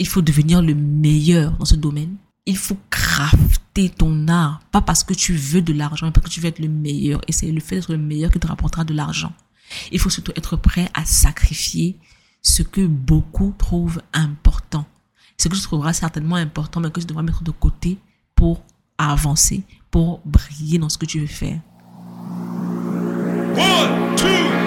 il faut devenir le meilleur dans ce domaine. Il faut crafter ton art, pas parce que tu veux de l'argent, mais parce que tu veux être le meilleur. Et c'est le fait d'être le meilleur qui te rapportera de l'argent. Il faut surtout être prêt à sacrifier ce que beaucoup trouvent important. Ce que tu trouveras certainement important, mais que tu devras mettre de côté pour avancer, pour briller dans ce que tu veux faire. One, two.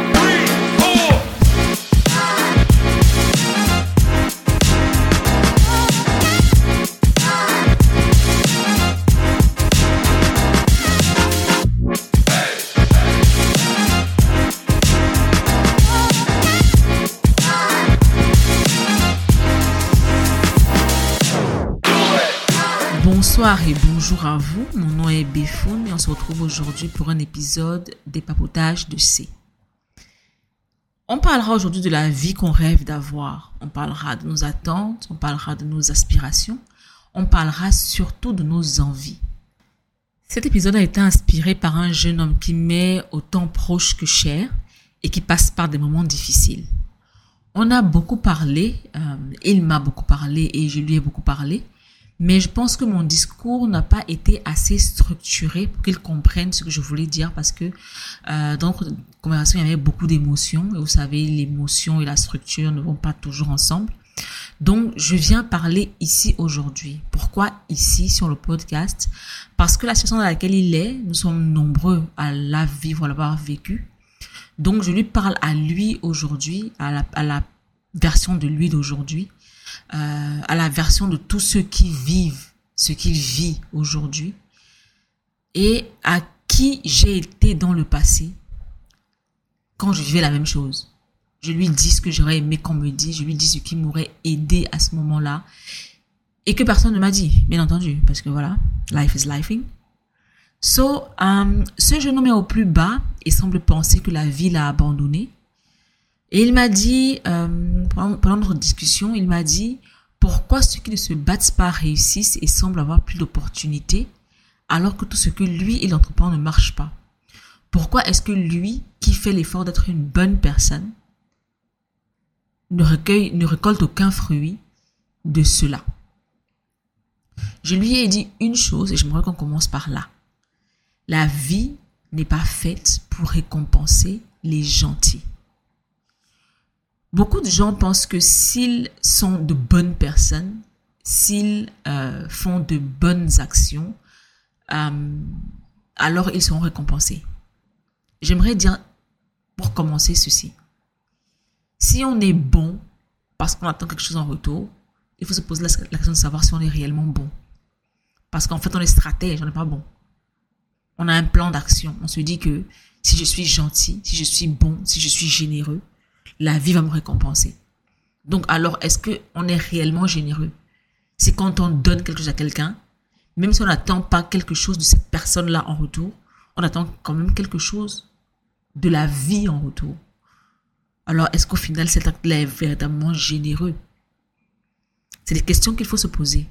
Et bonjour à vous. Mon nom est Béfoun et on se retrouve aujourd'hui pour un épisode des papotages de C. On parlera aujourd'hui de la vie qu'on rêve d'avoir. On parlera de nos attentes, on parlera de nos aspirations, on parlera surtout de nos envies. Cet épisode a été inspiré par un jeune homme qui m'est autant proche que cher et qui passe par des moments difficiles. On a beaucoup parlé, euh, il m'a beaucoup parlé et je lui ai beaucoup parlé mais je pense que mon discours n'a pas été assez structuré pour qu'ils comprennent ce que je voulais dire parce que euh, dans notre conversation, il y avait beaucoup d'émotions. Et vous savez, l'émotion et la structure ne vont pas toujours ensemble. Donc, je viens parler ici aujourd'hui. Pourquoi ici sur le podcast? Parce que la situation dans laquelle il est, nous sommes nombreux à la vivre, à l'avoir vécu. Donc, je lui parle à lui aujourd'hui, à la, à la version de lui d'aujourd'hui. Euh, à la version de tous ceux qui vivent ce qu'il vit aujourd'hui et à qui j'ai été dans le passé quand je vivais la même chose. Je lui dis ce que j'aurais aimé qu'on me dise, je lui dis ce qui m'aurait aidé à ce moment-là et que personne ne m'a dit, bien entendu, parce que voilà, life is lifing. So, um, ce jeune homme est au plus bas et semble penser que la vie l'a abandonné et il m'a dit, euh, pendant, notre discussion, il m'a dit, pourquoi ceux qui ne se battent pas réussissent et semblent avoir plus d'opportunités alors que tout ce que lui il entreprend ne marche pas? Pourquoi est-ce que lui, qui fait l'effort d'être une bonne personne, ne, recueille, ne récolte aucun fruit de cela? Je lui ai dit une chose et j'aimerais qu'on commence par là. La vie n'est pas faite pour récompenser les gentils. Beaucoup de gens pensent que s'ils sont de bonnes personnes, s'ils euh, font de bonnes actions, euh, alors ils seront récompensés. J'aimerais dire, pour commencer, ceci. Si on est bon parce qu'on attend quelque chose en retour, il faut se poser la, question de savoir si on est réellement bon. Parce qu'en fait, on est stratège, on n'est pas bon. On a un plan d'action. On se dit que si je suis gentil, si je suis bon, si je suis généreux, la vie va me récompenser. Donc alors, est-ce qu'on est réellement généreux? C'est quand on donne quelque chose à quelqu'un, même si on n'attend pas quelque chose de cette personne-là en retour, on attend quand même quelque chose de la vie en retour. Alors, est-ce qu'au final, cet acte-là est véritablement généreux? C'est des questions qu'il faut se poser.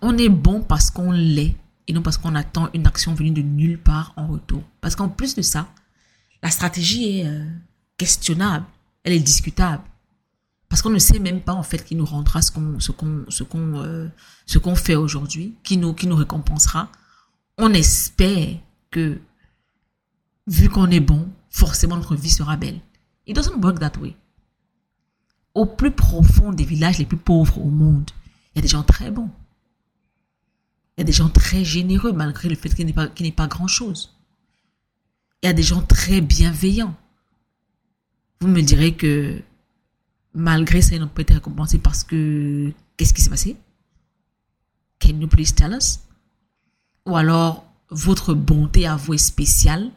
On est bon parce qu'on l'est et non parce qu'on attend une action venue de nulle part en retour. Parce qu'en plus de ça, la stratégie est euh, questionnable, elle est discutable. Parce qu'on ne sait même pas en fait qui nous rendra ce qu'on ce qu'on ce euh, fait aujourd'hui, qui nous qui nous récompensera. On espère que vu qu'on est bon, forcément notre vie sera belle. It doesn't work that way. Au plus profond des villages les plus pauvres au monde, il y a des gens très bons. Il y a des gens très généreux malgré le fait qu'il ait pas, qu'il pas grand-chose. Il y a des gens très bienveillants. Vous me direz que malgré ça, ils n'ont pas été récompensés parce que qu'est-ce qui s'est passé? Can you please tell us? Ou alors, votre bonté avouée spéciale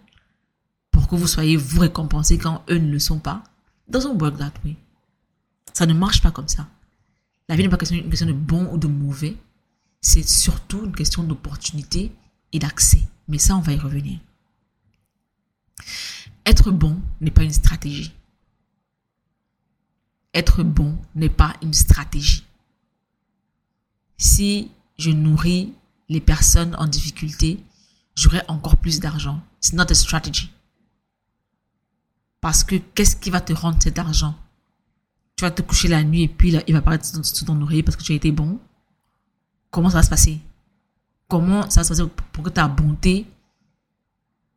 pour que vous soyez vous récompensés quand eux ne le sont pas? It doesn't work that way. Ça ne marche pas comme ça. La vie n'est pas une question de bon ou de mauvais. C'est surtout une question d'opportunité et d'accès. Mais ça, on va y revenir. Être bon n'est pas une stratégie être bon n'est pas une stratégie. Si je nourris les personnes en difficulté, j'aurai encore plus d'argent. It's not a strategy. Parce que qu'est-ce qui va te rendre cet argent? Tu vas te coucher la nuit et puis il va paraître sous ton oreiller parce que tu as été bon. Comment ça va se passer? Comment ça va se passer pour que ta bonté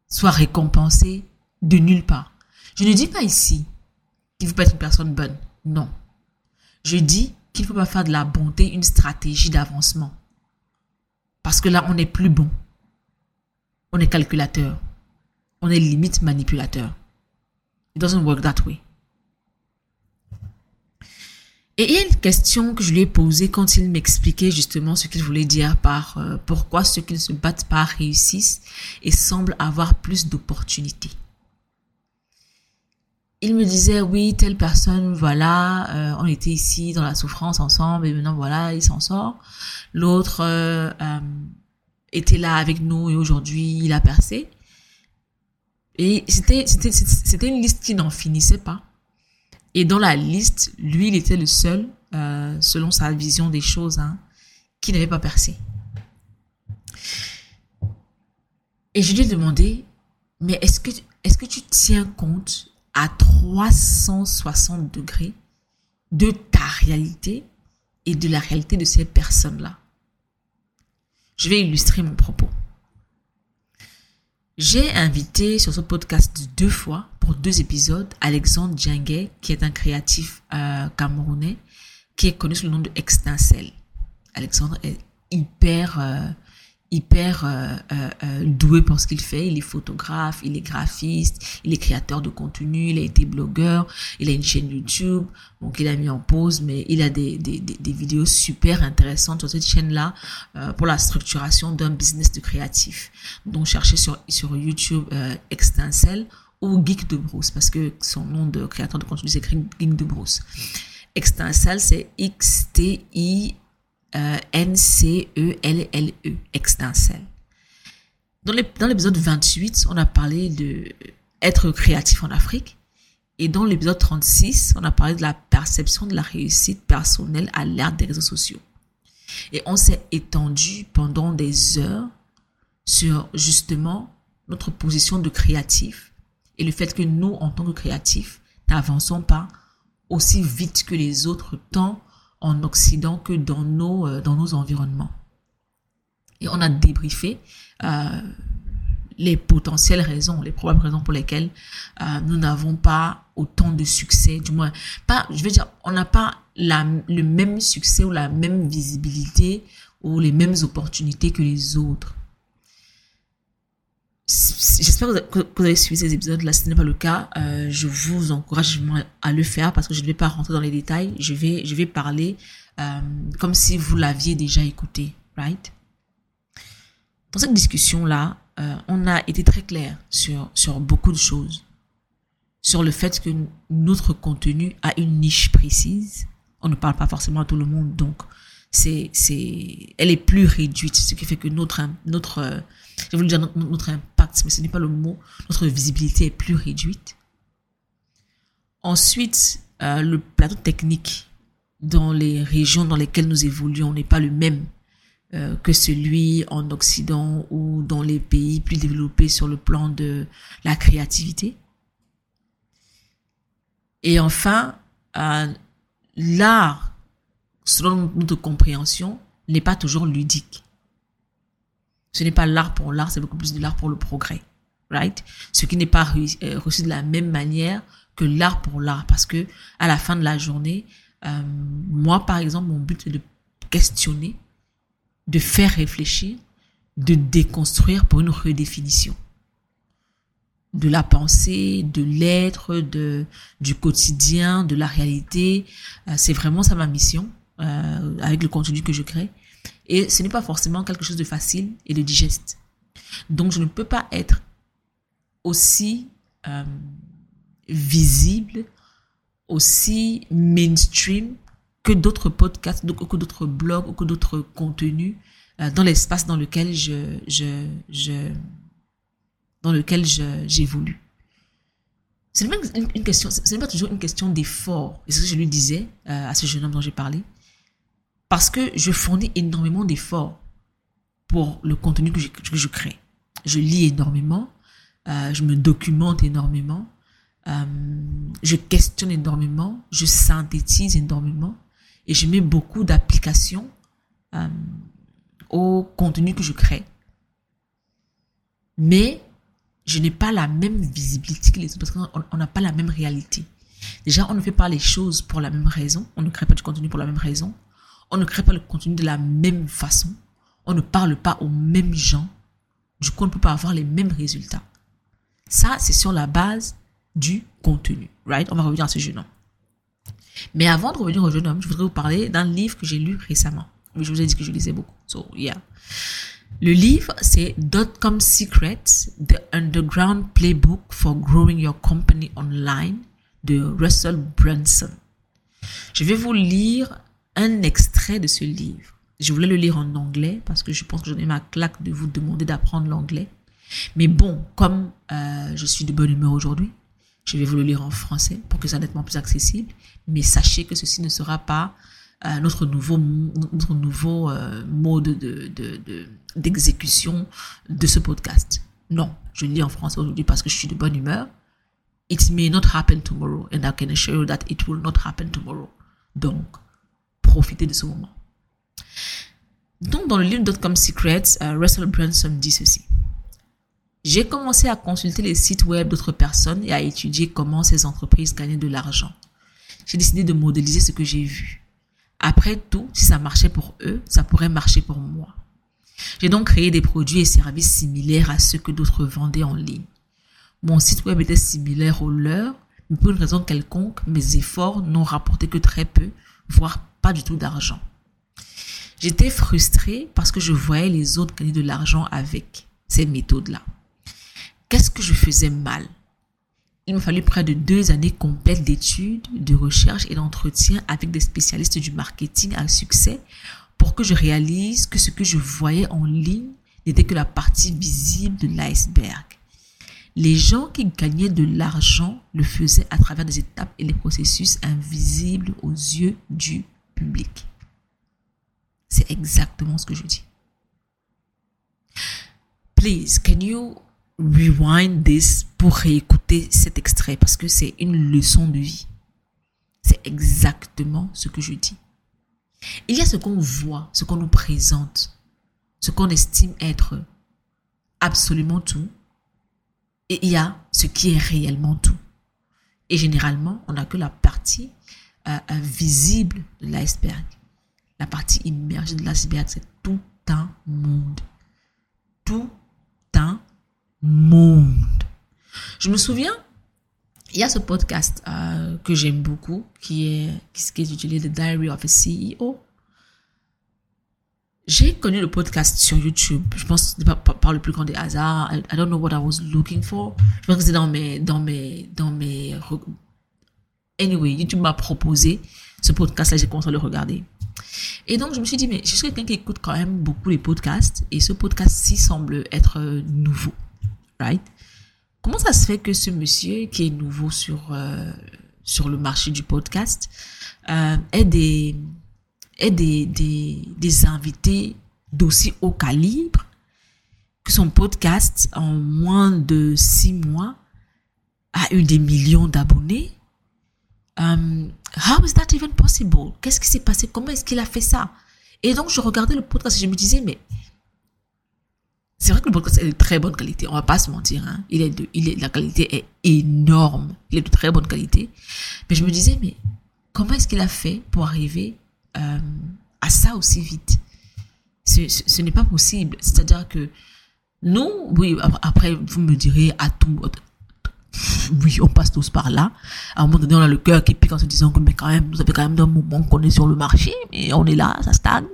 soit récompensée de nulle part? Je ne dis pas ici qu'il faut pas être une personne bonne. Non. Je dis qu'il ne faut pas faire de la bonté une stratégie d'avancement. Parce que là, on n'est plus bon. On est calculateur. On est limite manipulateur. It doesn't work that way. Et il y a une question que je lui ai posée quand il m'expliquait justement ce qu'il voulait dire par euh, pourquoi ceux qui ne se battent pas réussissent et semblent avoir plus d'opportunités. Il me disait oui telle personne voilà euh, on était ici dans la souffrance ensemble et maintenant voilà il s'en sort. L'autre euh, était là avec nous et aujourd'hui il a percé. Et c'était c'était c'était une liste qui n'en finissait pas. Et dans la liste, lui, il était le seul, euh, selon sa vision des choses, hein, qui n'avait pas percé. Et je lui ai demandé, mais est-ce que, est-ce que tu tiens compte à 360 degrés de ta réalité et de la réalité de ces personnes-là Je vais illustrer mon propos. J'ai invité sur ce podcast deux fois, pour deux épisodes, Alexandre Djengue, qui est un créatif euh, camerounais, qui est connu sous le nom de Extincelle. Alexandre est hyper euh, hyper euh, euh, euh, doué pour ce qu'il fait. Il est photographe, il est graphiste, il est créateur de contenu, il a été blogueur, il a une chaîne YouTube, donc il a mis en pause, mais il a des, des, des, vidéos super intéressantes sur cette chaîne-là pour la structuration d'un business de créatif. Donc cherchez sur, sur YouTube Extincelle ou Geek de Bruce, parce que son nom de créateur de contenu c'est Geek de Bruce. Extincelle, c'est X-T-I euh, N-C-E-L-L-E, extincelle. Dans l'épisode 28, on a parlé de être créatif en Afrique. Et dans l'épisode 36, on a parlé de la perception de la réussite personnelle à l'ère des réseaux sociaux. Et on s'est étendu pendant des heures sur justement notre position de créatif et le fait que nous, en tant que créatifs, n'avançons pas aussi vite que les autres, tant en Occident que dans nos, euh, dans nos environnements. Et on a débriefé euh, les potentielles raisons, les probables raisons pour lesquelles euh, nous n'avons pas autant de succès, du moins pas, je veux dire, on n'a pas la, le même succès ou la même visibilité ou les mêmes opportunités que les autres. J'espère que vous avez suivi ces épisodes-là. Si ce n'est pas le cas, euh, je vous encourage à le faire parce que je ne vais pas rentrer dans les détails. Je vais, je vais parler euh, comme si vous l'aviez déjà écouté, right? Dans cette discussion-là, euh, on a été très clair sur, sur beaucoup de choses. Sur le fait que notre contenu a une niche précise. On ne parle pas forcément à tout le monde, donc c'est, c'est, elle est plus réduite, ce qui fait que notre, notre, euh, je voulais dire notre, impact, mais ce n'est pas le mot, notre visibilité est plus réduite. Ensuite, euh, le plateau technique dans les régions dans lesquelles nous évoluons n'est pas le même euh, que celui en Occident ou dans les pays plus développés sur le plan de la créativité. Et enfin, l'art selon notre compréhension, n'est pas toujours ludique. Ce n'est pas l'art pour l'art, c'est beaucoup plus de l'art pour le progrès. Right? Ce qui n'est pas euh, reçu de la même manière que l'art pour l'art. Parce que, à la fin de la journée, euh, moi, par exemple, mon but est de questionner, de faire réfléchir, de déconstruire pour une redéfinition de la pensée, de l'être, du quotidien, de la réalité. Euh, c'est vraiment ça ma mission euh, avec le contenu que je crée. Et ce n'est pas forcément quelque chose de facile et de digeste. Donc, je ne peux pas être aussi euh, visible, aussi mainstream que d'autres podcasts, que d'autres blogs ou que d'autres contenus euh, dans l'espace dans lequel je, je, je dans lequel j'évolue. Ce n'est pas une, question, ce pas toujours une question d'effort. Et c'est ce que je lui disais à ce jeune homme dont j'ai parlé. Parce que je fournis énormément d'efforts pour le contenu que je, crée. Je lis énormément, euh, je me documente énormément, Euh, je questionne énormément, je synthétise énormément et je mets beaucoup d'applications euh, au contenu que je crée. Mais je n'ai pas la même visibilité que les autres parce qu'on n'a pas la même réalité. Déjà, on ne fait pas les choses pour la même raison. On ne crée pas du contenu pour la même raison. On ne crée pas le contenu de la même façon. On ne parle pas aux mêmes gens. Du coup, on ne peut pas avoir les mêmes résultats. Ça, c'est sur la base du contenu, right? On va revenir à ce jeune homme. Mais avant de revenir au jeune homme, je voudrais vous parler d'un livre que j'ai lu récemment. Je vous ai dit que je lisais beaucoup. So, yeah. Le livre, c'est Dotcom Secrets, The Underground Playbook for Growing Your Company Online de Russell Brunson. Je vais vous lire un extrait de ce livre. Je voulais le lire en anglais parce que je pense que j'en ai ma claque de vous demander d'apprendre l'anglais. Mais bon, comme euh, je suis de bonne humeur aujourd'hui, je vais vous le lire en français pour que ça soit nettement plus accessible. Mais sachez que ceci ne sera pas euh, notre nouveau, notre nouveau euh, mode de, de, d'exécution de ce podcast. Non, je le lis en français aujourd'hui parce que je suis de bonne humeur. It may not happen tomorrow and I can assure you that it will not happen tomorrow. Donc, profitez de ce moment. Donc, dans le livre Dotcom Secrets, euh, Russell Brunson dit ceci. J'ai commencé à consulter les sites web d'autres personnes et à étudier comment ces entreprises gagnaient de l'argent. J'ai décidé de modéliser ce que j'ai vu. Après tout, si ça marchait pour eux, ça pourrait marcher pour moi. J'ai donc créé des produits et services similaires à ceux que d'autres vendaient en ligne. Mon site web était similaire au leur, mais pour une raison quelconque, mes efforts n'ont rapporté que très peu, voire pas du tout d'argent. J'étais frustrée parce que je voyais les autres gagner de l'argent avec ces méthodes-là. Qu'est-ce que je faisais mal? Il m'a fallu près de deux années complètes d'études, de recherche et d'entretien avec des spécialistes du marketing à succès pour que je réalise que ce que je voyais en ligne n'était que la partie visible de l'iceberg. Les gens qui gagnaient de l'argent le faisaient à travers des étapes et des processus invisibles aux yeux du public. C'est exactement ce que je dis. Please, can you rewind this pour réécouter cet extrait? Parce que c'est une leçon de vie. C'est exactement ce que je dis. Il y a ce qu'on voit, ce qu'on nous présente, ce qu'on estime être absolument tout, et il y a ce qui est réellement tout. Et généralement, on n'a que la partie euh, visible de l'iceberg. La partie immergée de l'iceberg, c'est tout un monde. Tout un monde. Je me souviens, il y a ce podcast euh, que j'aime beaucoup qui est, qui est utilisé The Diary of a CEO. J'ai connu le podcast sur YouTube. Je pense par, le plus grand des hasards. I, don't know what I was looking for. Je pense que c'est dans mes, dans mes, dans mes. Anyway, YouTube m'a proposé ce podcast-là. J'ai commencé à le regarder. Et donc, je me suis dit, mais je suis quelqu'un qui écoute quand même beaucoup les podcasts. Et ce podcast-ci semble être nouveau right? Comment ça se fait que ce monsieur qui est nouveau sur, euh, sur le marché du podcast euh, ait, des, ait des, des, des invités d'aussi haut calibre que son podcast en moins de six mois a eu des millions d'abonnés? Um, how is that even possible? Qu'est-ce qui s'est passé? Comment est-ce qu'il a fait ça? Et donc, je regardais le podcast et je me disais, mais c'est vrai que le podcast est de très bonne qualité, on va pas se mentir. Hein. Il est il est, la qualité est énorme, il est de très bonne qualité. Mais je me disais, mais comment est-ce qu'il a fait pour arriver euh, à ça aussi vite Ce, n'est pas possible. C'est-à-dire que nous, oui, après, vous me direz, à tout, oui, on passe tous par là. À un moment donné, on a le cœur qui pique en se disant que, mais quand même, nous avons quand même un moment qu'on est sur le marché, mais on est là, ça stagne.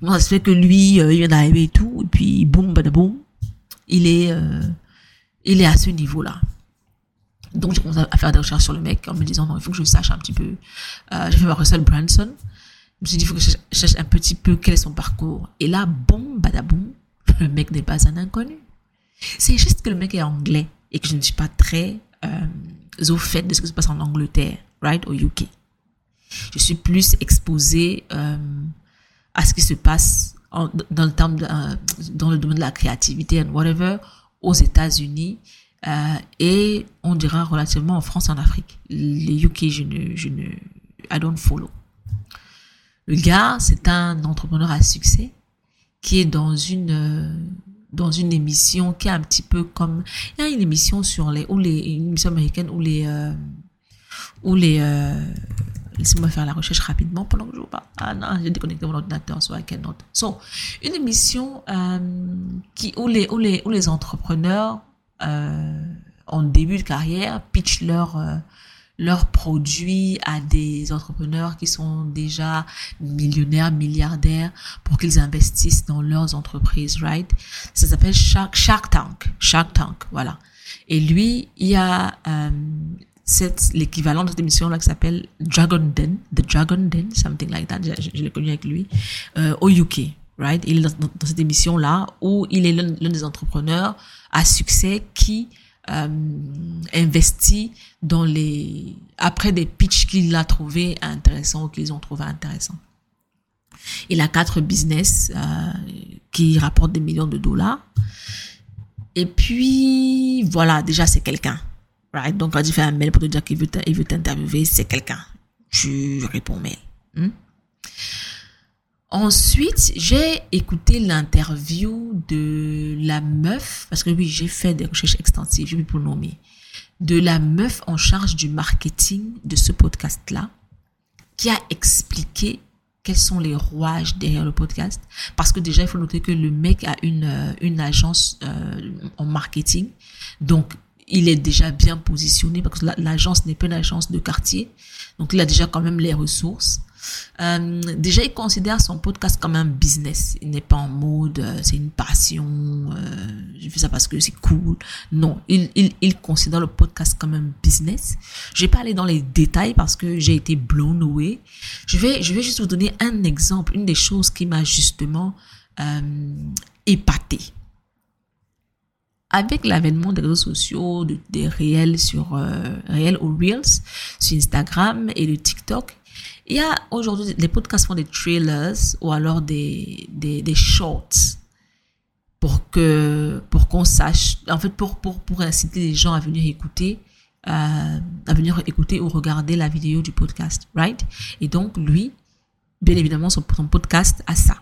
Comment ça se fait que lui, euh, il vient d'arriver et tout, et puis boum, badaboum, il est, euh, il est à ce niveau-là. Donc j'ai commencé à faire des recherches sur le mec en me disant non, il faut que je sache un petit peu. J'ai fait ma Branson. Suis dit il faut que je cherche un petit peu quel est son parcours. Et là, boum, badaboum, le mec n'est pas un inconnu. C'est juste que le mec est anglais et que je ne suis pas très euh, au fait de ce qui se passe en Angleterre, right, au UK. Je suis plus exposée euh, à ce qui se passe dans le terme euh, dans le domaine de la créativité and whatever aux États-Unis et on dira relativement en France et en Afrique. Les UK, je ne, je ne, I don't follow. Le gars, c'est un entrepreneur à succès qui est dans une euh, dans émission qui est un petit peu comme il y a une émission sur les ou les américaine où les euh, euh, laissez-moi faire la recherche rapidement pendant que je vous parle. Ah non j'ai déconnecté mon ordinateur so I cannot so une émission qui où les où les où les entrepreneurs en début de carrière pitchent leur leurs produits à des entrepreneurs qui sont déjà millionnaires, milliardaires pour qu'ils investissent dans leurs entreprises, right? Ça s'appelle Shark, Tank. Shark Tank, voilà. Et lui, il y a euh, l'équivalent de cette émission-là qui s'appelle Dragon Den, The Dragon Den, something like that. Je, l'ai connu avec lui euh, au UK, right? Il est dans cette émission-là où il est l'un des entrepreneurs à succès qui euh, investi dans les après des pitchs qu'il a trouvé intéressants ou qu'ils ont trouvé intéressants. Il a quatre business euh, qui rapportent des millions de dollars. Et puis voilà, déjà c'est quelqu'un. Right? Donc quand il fait un mail pour te dire qu'il veut t'interviewer, c'est quelqu'un. Tu réponds mail. Hmm? Ensuite, j'ai écouté l'interview de la meuf, parce que oui, j'ai fait des recherches extensives, je vais le nommer, de la meuf en charge du marketing de ce podcast-là, qui a expliqué quels sont les rouages derrière le podcast. Parce que déjà, il faut noter que le mec a une, euh, une agence euh, en marketing. Donc, il est déjà bien positionné parce que l'agence n'est pas une agence de quartier. Donc, il a déjà quand même les ressources. Euh, déjà, il considère son podcast comme un business. Il n'est pas en mode, euh, c'est une passion, euh, je fais ça parce que c'est cool. Non, il, considère le podcast comme un business. Je vais pas aller dans les détails parce que j'ai été blown away. Je vais, je vais juste vous donner un exemple, une des choses qui m'a justement épaté avec l'avènement des réseaux sociaux, de, des réels sur euh, ou reels sur Instagram et le TikTok, il y a aujourd'hui, les podcasts font des trailers ou alors des, des, shorts pour que, pour qu'on sache, en fait, pour, pour, pour inciter les gens à venir écouter, euh, à venir écouter ou regarder la vidéo du podcast, right? Et donc, lui, bien évidemment, son, son podcast a ça.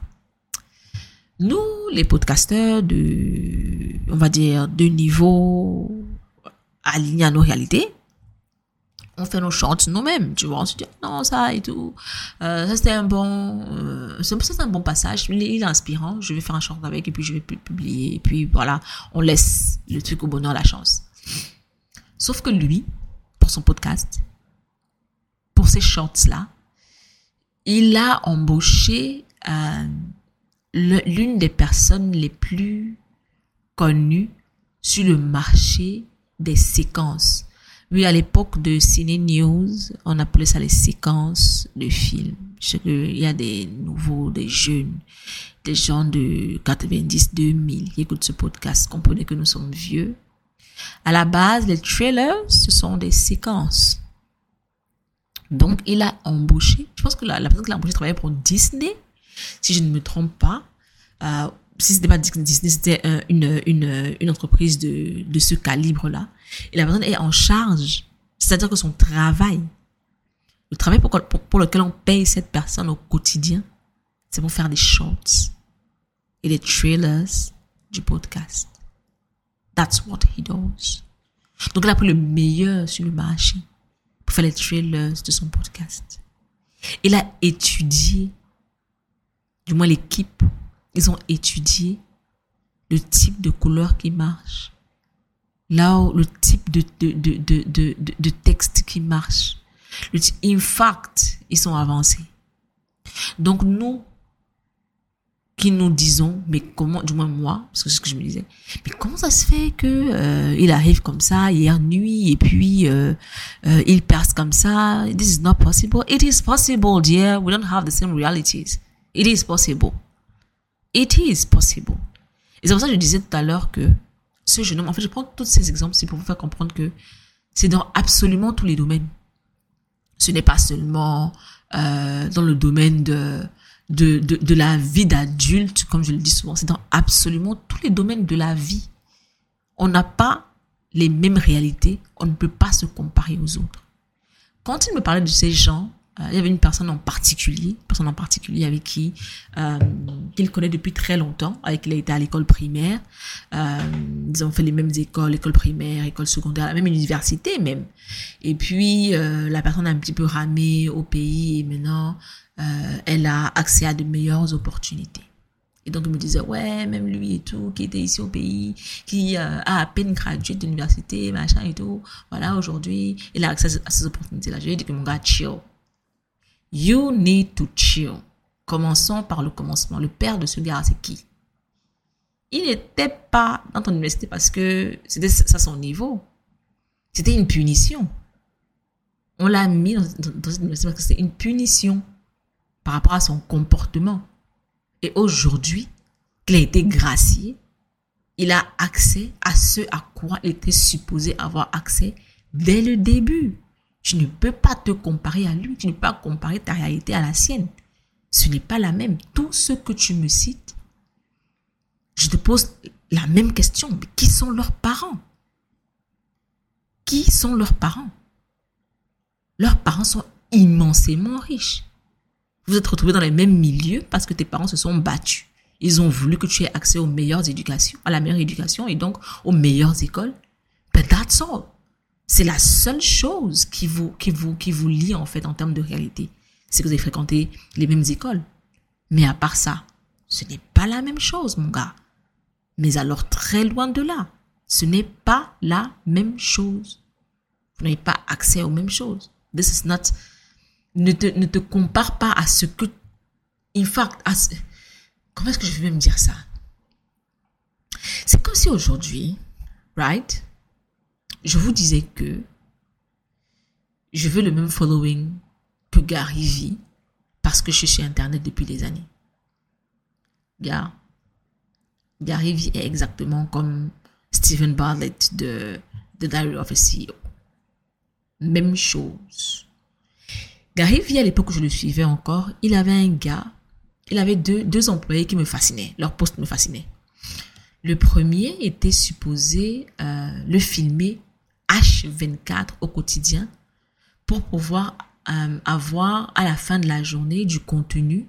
Nous, les podcasteurs de, on va dire, de niveau aligné à nos réalités, on fait nos chants nous-mêmes, tu vois, on se dit non ça et tout, euh, ça c'était un bon, euh, c'est un bon passage, il est, inspirant, je vais faire un chant avec et puis je vais publier. Et puis voilà, on laisse le truc au bonheur la chance. Sauf que lui, pour son podcast, pour ces shorts là, il a embauché euh, l'une des personnes les plus connues sur le marché des séquences oui, à l'époque de Ciné News, on appelait ça les séquences de films. Je sais qu'il y a des nouveaux, des jeunes, des gens de 90, 2000 qui écoutent ce podcast. Comprenez que nous sommes vieux. À la base, les trailers, ce sont des séquences. Donc, il a embauché, je pense que la, personne qui l'a embauché travaillait pour Disney, si je ne me trompe pas. Euh, si c'était pas Disney, c'était une, une, entreprise de, de ce calibre-là. Et la personne est en charge. C'est-à-dire que son travail, le travail pour, pour, lequel on paye cette personne au quotidien, c'est pour faire des shorts et des trailers du podcast. That's what he does. Donc il a pris le meilleur sur le marché pour faire les trailers de son podcast. Il a étudié, du moins l'équipe ils ont étudié le type de couleur qui marche, là où le type de, de, de, de, de, texte qui marche. Le in fact, ils sont avancés. Donc nous, qui nous disons, mais comment, du moins moi, parce que c'est ce que je me disais, mais comment ça se fait que euh, il arrive comme ça hier nuit et puis euh, euh, il perce comme ça? This is not possible. It is possible, dear. We don't have the same realities. It is possible. It is possible. Et c'est pour ça que je disais tout à l'heure que ce jeune homme, en fait, je prends tous ces exemples, c'est pour vous faire comprendre que c'est dans absolument tous les domaines. Ce n'est pas seulement euh, dans le domaine de, de, de, de la vie d'adulte, comme je le dis souvent, c'est dans absolument tous les domaines de la vie. On n'a pas les mêmes réalités, on ne peut pas se comparer aux autres. Quand il me parlait de ces gens, euh, il y avait une personne en particulier, personne en particulier avec qui euh, qu'il connaît depuis très longtemps, avec qui il a été à l'école primaire. Euh, ils ont fait les mêmes écoles, école primaire, école secondaire, la même université même. Et puis euh, la personne a un petit peu ramé au pays et maintenant elle a accès à de meilleures opportunités. Et donc, il me disait, ouais, même lui et tout, qui était ici au pays, qui a à peine gradué de l'université, machin et tout, voilà, aujourd'hui, il a accès à ces opportunités-là. Je lui ai dit que mon gars, chill. You need to chill. Commençons par le commencement. Le père de ce gars, c'est qui? Il n'était pas dans ton université parce que c'était ça son niveau. C'était une punition. On l'a mis dans, dans, dans cette université parce que c'était une punition par rapport à son comportement. Et aujourd'hui, qu'il a été gracié, il a accès à ce à quoi il était supposé avoir accès dès le début. Tu ne peux pas te comparer à lui, tu ne peux pas comparer ta réalité à la sienne. Ce n'est pas la même. Tout ce que tu me cites, je te pose la même question. Qui sont leurs parents? Qui sont leurs parents? Leurs parents sont immensément riches. Vous êtes retrouvés dans les mêmes milieux parce que tes parents se sont battus. Ils ont voulu que tu aies accès aux meilleures éducations, à la meilleure éducation et donc aux meilleures écoles. But that's all. C'est la seule chose qui vous, qui vous, qui vous lie en fait en termes de réalité. C'est que vous avez fréquenté les mêmes écoles. Mais à part ça, ce n'est pas la même chose, mon gars. Mais alors très loin de là, ce n'est pas la même chose. Vous n'avez pas accès aux mêmes choses. This is not ne te, ne te compare pas à ce que, in fact, comment est-ce que je vais même dire ça? C'est comme si aujourd'hui, right? Je vous disais que je veux le même following que Gary Vee parce que je suis sur Internet depuis des années. Gary Vee est exactement comme Stephen Bartlett de The Diary of a CEO. Même chose. Gary Vee, à l'époque où je le suivais encore, il avait un gars, il avait deux, deux employés qui me fascinaient. Leur poste me fascinait. Le premier était supposé euh, le filmer H24 au quotidien pour pouvoir euh, avoir à la fin de la journée du contenu.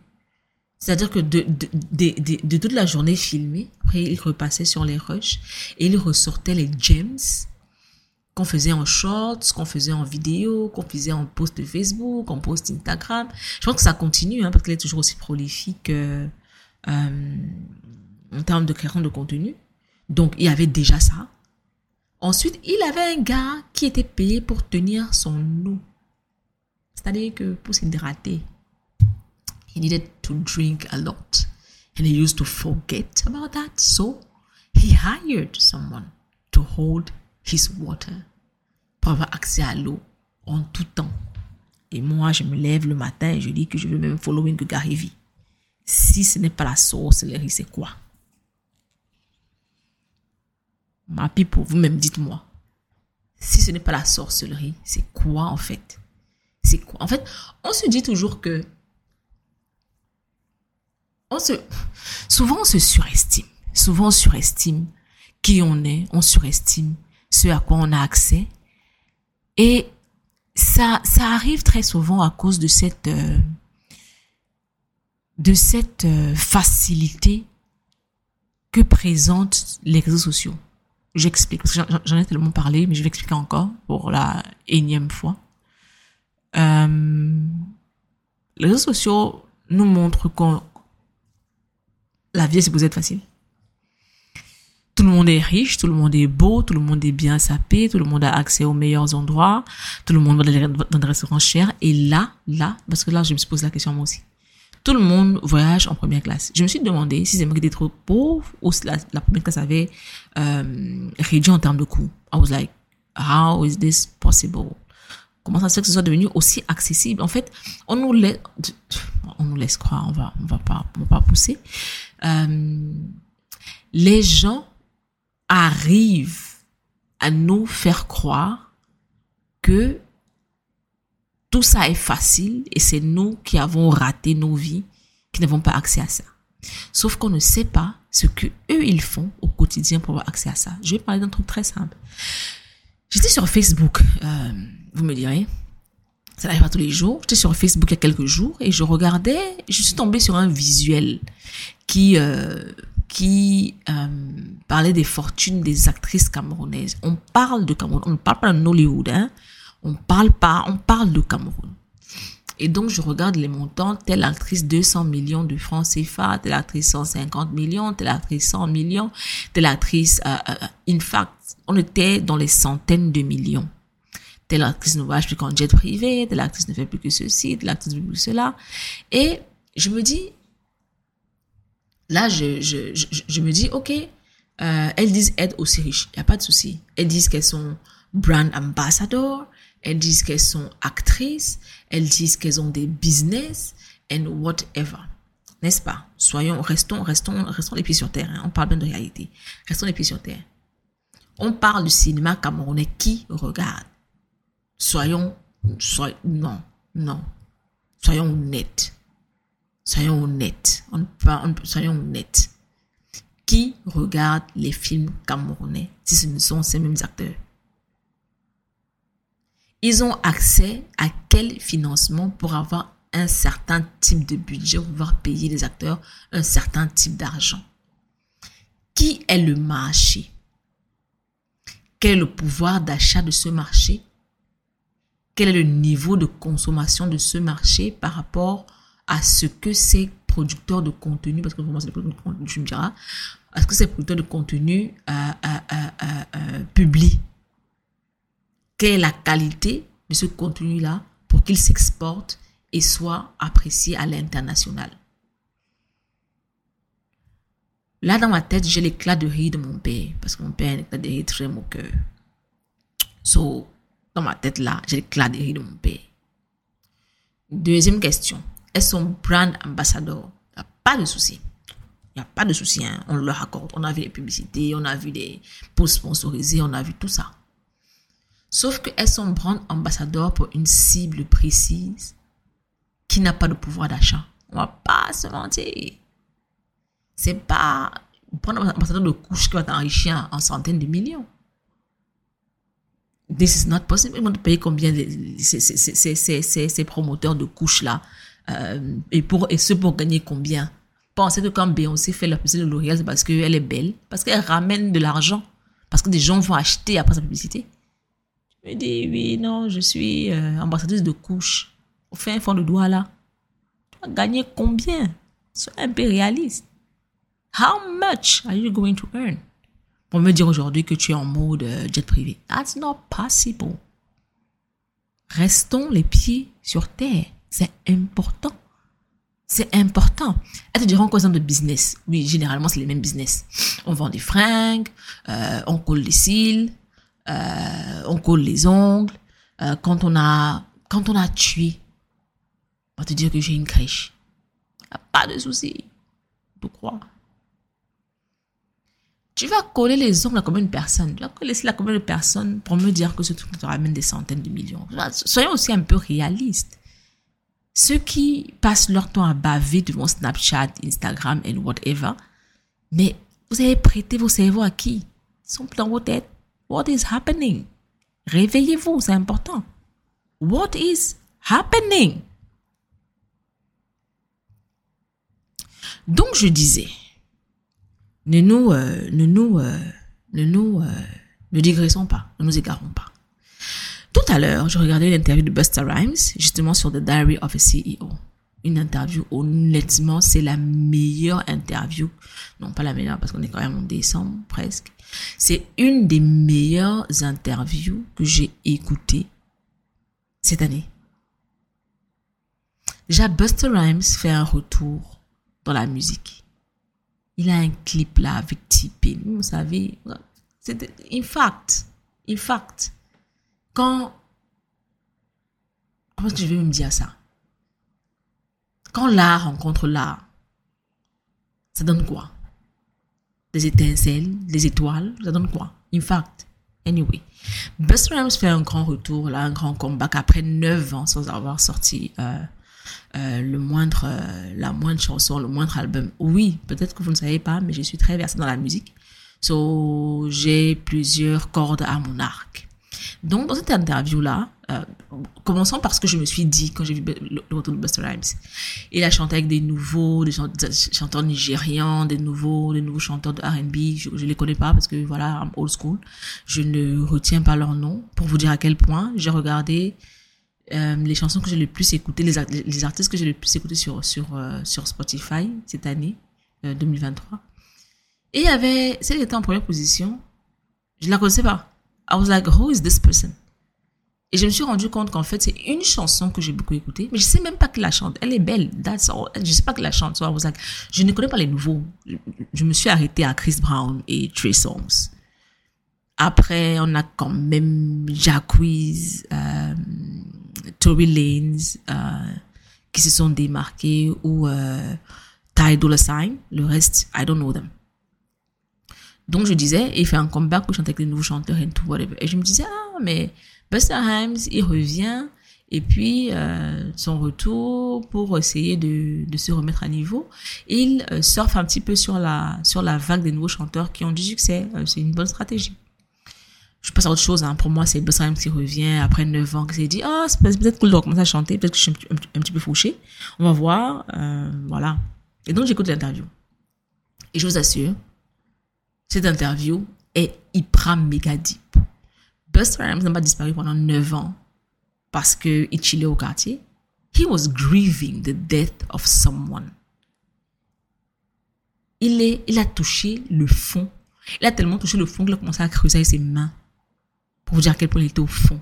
C'est-à-dire que de, de, de, toute la journée filmée, après il repassait sur les rushs et il ressortait les gems qu'on faisait en shorts, qu'on faisait en vidéo, qu'on faisait en post de Facebook, en post Instagram. Je pense que ça continue hein, parce qu'elle est toujours aussi prolifique euh, euh, en termes de création de contenu. Donc, il y avait déjà ça. Ensuite, il avait un gars qui était payé pour tenir son eau. C'est-à-dire que pour s'hydrater, he needed to drink a lot. And he used to forget about that. So, he hired someone to hold his water pour avoir accès à l'eau en tout temps. Et moi, je me lève le matin et je dis que je veux même following Gary Vee. Si ce n'est pas la sorcellerie, c'est quoi? Ma pour vous-même, dites-moi. Si ce n'est pas la sorcellerie, c'est quoi en fait? C'est quoi? En fait, on se dit toujours que on se, souvent on se surestime. Souvent on surestime qui on est, on surestime ce à quoi on a accès. Et ça, ça arrive très souvent à cause de cette, euh, de cette euh, facilité que présentent les réseaux sociaux. J'explique, parce que j'en ai tellement parlé, mais je vais expliquer encore pour la énième fois. Euh, les réseaux sociaux nous montrent que la vie est supposée être facile. Tout le monde est riche, tout le monde est beau, tout le monde est bien sapé, tout le monde a accès aux meilleurs endroits, tout le monde va dans des restaurants chers. Et là, là, parce que là, je me pose la question moi aussi. Tout le monde voyage en première classe. Je me suis demandé si c'est moi qui étais trop pauvre ou si la, première classe avait euh, réduit en termes de coûts. I was like, how is this possible? Comment ça se fait que ce soit devenu aussi accessible? En fait, on nous laisse, on nous laisse croire, on va, on va pas, on va pas pousser. Euh, les gens arrive à nous faire croire que tout ça est facile et c'est nous qui avons raté nos vies, qui n'avons pas accès à ça. Sauf qu'on ne sait pas ce que eux ils font au quotidien pour avoir accès à ça. Je vais parler d'un truc très simple. J'étais sur Facebook, euh, vous me direz, ça n'arrive pas tous les jours. J'étais sur Facebook il y a quelques jours et je regardais, je suis tombée sur un visuel qui euh, qui euh, parlait des fortunes des actrices camerounaises. On parle de Cameroun, on ne parle pas de Nollywood, hein. On parle pas, on parle de Cameroun. Et donc, je regarde les montants, telle actrice 200 millions de francs CFA, telle actrice 150 millions, telle actrice 100 millions, telle actrice, euh, euh, in fact, on était dans les centaines de millions. Telle actrice ne voyage plus qu'en jet privé, telle actrice ne fait plus que ceci, telle actrice ne fait plus que cela. Et je me dis, là, je, je, je, je me dis, OK, euh, elles disent être aussi riches, il n'y a pas de souci. Elles disent qu'elles sont brand ambassador, elles disent qu'elles sont actrices, elles disent qu'elles ont des business and whatever. N'est-ce pas? Soyons, restons, restons, restons les pieds sur terre. Hein. On parle bien de réalité. Restons les pieds sur terre. On parle du cinéma camerounais qui regarde? Soyons, soyons, non, non. Soyons honnêtes. Soyons honnêtes. On, on, soyons honnêtes. Qui regarde les films camerounais? Si ce ne sont ces mêmes acteurs? Ils ont accès à quel financement pour avoir un certain type de budget, pour pouvoir payer les acteurs un certain type d'argent? Qui est le marché? Quel est le pouvoir d'achat de ce marché? Quel est le niveau de consommation de ce marché par rapport à ce que ces producteurs de contenu, parce que moi c'est de contenu, je me dirai, à ce que ces producteurs de contenu euh, euh, euh, publient? Quelle est la qualité de ce contenu-là pour qu'il s'exporte et soit apprécié à l'international. Là, dans ma tête, j'ai l'éclat de rire de mon père, parce que mon père a un très moqueur. So, dans ma tête, là, j'ai l'éclat de rire de mon père. Deuxième question. Elles sont brand ambassador. Il a pas de souci. Il n'y a pas de souci. Hein. On leur accorde. On a vu les publicités, on a vu des posts sponsorisés, on a vu tout ça. Sauf qu'elles sont brand ambassadeurs pour une cible précise qui n'a pas de pouvoir d'achat. On va pas se mentir. C'est pas brand ambassadeur de couche qui va t'enrichir en centaines de millions. This is not possible. Ils vont payer combien ces, promoteurs de couches-là euh, et, pour, et ce pour gagner combien? Pensez que quand Beyoncé fait la publicité de L'Oréal, c'est parce qu'elle est belle, parce qu'elle ramène de l'argent, parce que des gens vont acheter après sa publicité? Me dis, oui, non, je suis euh, ambassadrice de couche. Au fin fond de doigt là. Tu vas gagner combien? Sois un peu réaliste. How much are you going to earn? Pour me dire aujourd'hui que tu es en mode euh, jet privé. That's not possible. Restons les pieds sur terre. C'est important. C'est important. Elles te diront quoi de business? Oui, généralement, c'est les mêmes business. On vend des fringues, euh, on colle des cils, euh, on colle les ongles. Euh, quand on a quand on a tué, on va te dire que j'ai une crèche. pas de souci. Tu crois. Tu vas coller les ongles à combien de personnes? Tu vas coller cela à combien de personnes pour me dire que ce truc te ramène des centaines de millions? Soyons aussi un peu réalistes. Ceux qui passent leur temps à baver devant Snapchat, Instagram et whatever, mais vous avez prêté vos cerveaux à qui? Ils sont dans vos têtes. What is happening? Réveillez-vous, c'est important. What is happening? Donc je disais, ne nous, euh, ne nous, euh, ne nous, euh, ne digressons pas, ne nous égarons pas. Tout à l'heure, je regardais l'interview de Buster Rhymes, justement sur The Diary of a CEO. Une interview, honnêtement, c'est la meilleure interview. Non, pas la meilleure parce qu'on est quand même en décembre, presque. C'est une des meilleures interviews que j'ai écoutées cette année. Déjà, Buster Rhymes fait un retour dans la musique. Il a un clip là avec T-Pain. Vous savez, c'est in fact, in fact, quand, comment est-ce que je vais me dire ça? Quand l'art rencontre l'art, ça donne quoi? des étincelles, des étoiles, ça donne quoi? In fact, anyway. Buster Rhymes fait un grand retour, là, un grand comeback après 9 ans sans avoir sorti euh, euh, le moindre, euh, la moindre chanson, le moindre album. Oui, peut-être que vous ne savez pas, mais je suis très versée dans la musique. So, j'ai plusieurs cordes à mon arc. Donc, dans cette interview-là, euh, commençons par ce que je me suis dit quand j'ai vu le, retour de Buster Rhymes. Il a chanté avec des nouveaux, chanteurs nigérians, des nouveaux, des nouveaux chanteurs de R&B. Je, je les connais pas parce que voilà, I'm old school. Je ne retiens pas leur nom pour vous dire à quel point j'ai regardé euh, les chansons que j'ai le plus écoutées, les, artistes que j'ai le plus écoutés sur sur euh, sur Spotify cette année 2023. Et il y avait celle qui était en première position. Je la connaissais pas. I was like, who is person? Et je me suis rendu compte qu'en fait, c'est une chanson que j'ai beaucoup écoutée, mais je sais même pas qui la chante. Elle est belle, that's all. Je sais pas qui la chante. Je ne connais pas les nouveaux. Je, me suis arrêtée à Chris Brown et Trey Songs. Après, on a quand même Jacquees, euh, Tory Lanez, euh, qui se sont démarqués, ou euh, Ty Dolla Sign. Le reste, I don't know them. Donc je disais, il fait un comeback où il chante avec les nouveaux chanteurs et tout, whatever. Et je me disais, ah, mais Buster Himes, il revient, et puis euh, son retour pour essayer de, se remettre à niveau. Il euh, surfe un petit peu sur la, vague des nouveaux chanteurs qui ont du succès. Euh, c'est une bonne stratégie. Je passe à autre chose. Hein. Pour moi, c'est Buster Himes qui revient après 9 ans, qui s'est dit, ah, c'est peut-être cool de recommencer à chanter, peut-être que je suis un, petit peu fauché. On va voir. Euh, voilà. Et donc, j'écoute l'interview. Et je vous assure, cette interview est hyper méga deep. Buster Rhymes n'a pas disparu pendant 9 ans parce qu'il chillait au quartier. He was grieving the death of someone. Il, est, il a touché le fond. Il a tellement touché le fond qu'il a commencé à creuser avec ses mains pour vous dire à quel point il était au fond.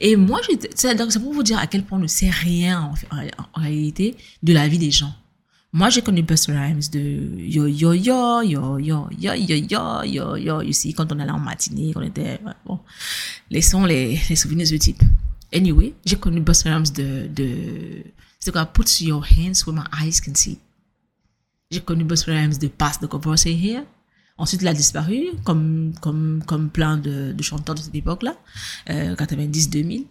Et moi, c'est pour vous dire à quel point on ne sait rien en réalité de la vie des gens. Moi, j'ai connu Buster Rhymes de yo yo yo yo yo yo yo yo yo yo ici quand on allait en matinée, on était bon, laissons les les souvenirs de type. Anyway, j'ai connu Buster Rhymes de de c'est quoi Put your hands where my eyes can see. J'ai connu Buster Rhymes de Pass the Conversation Here. Ensuite, il a disparu, comme, comme, comme plein de, de chanteurs de cette époque-là, euh, 90-2000.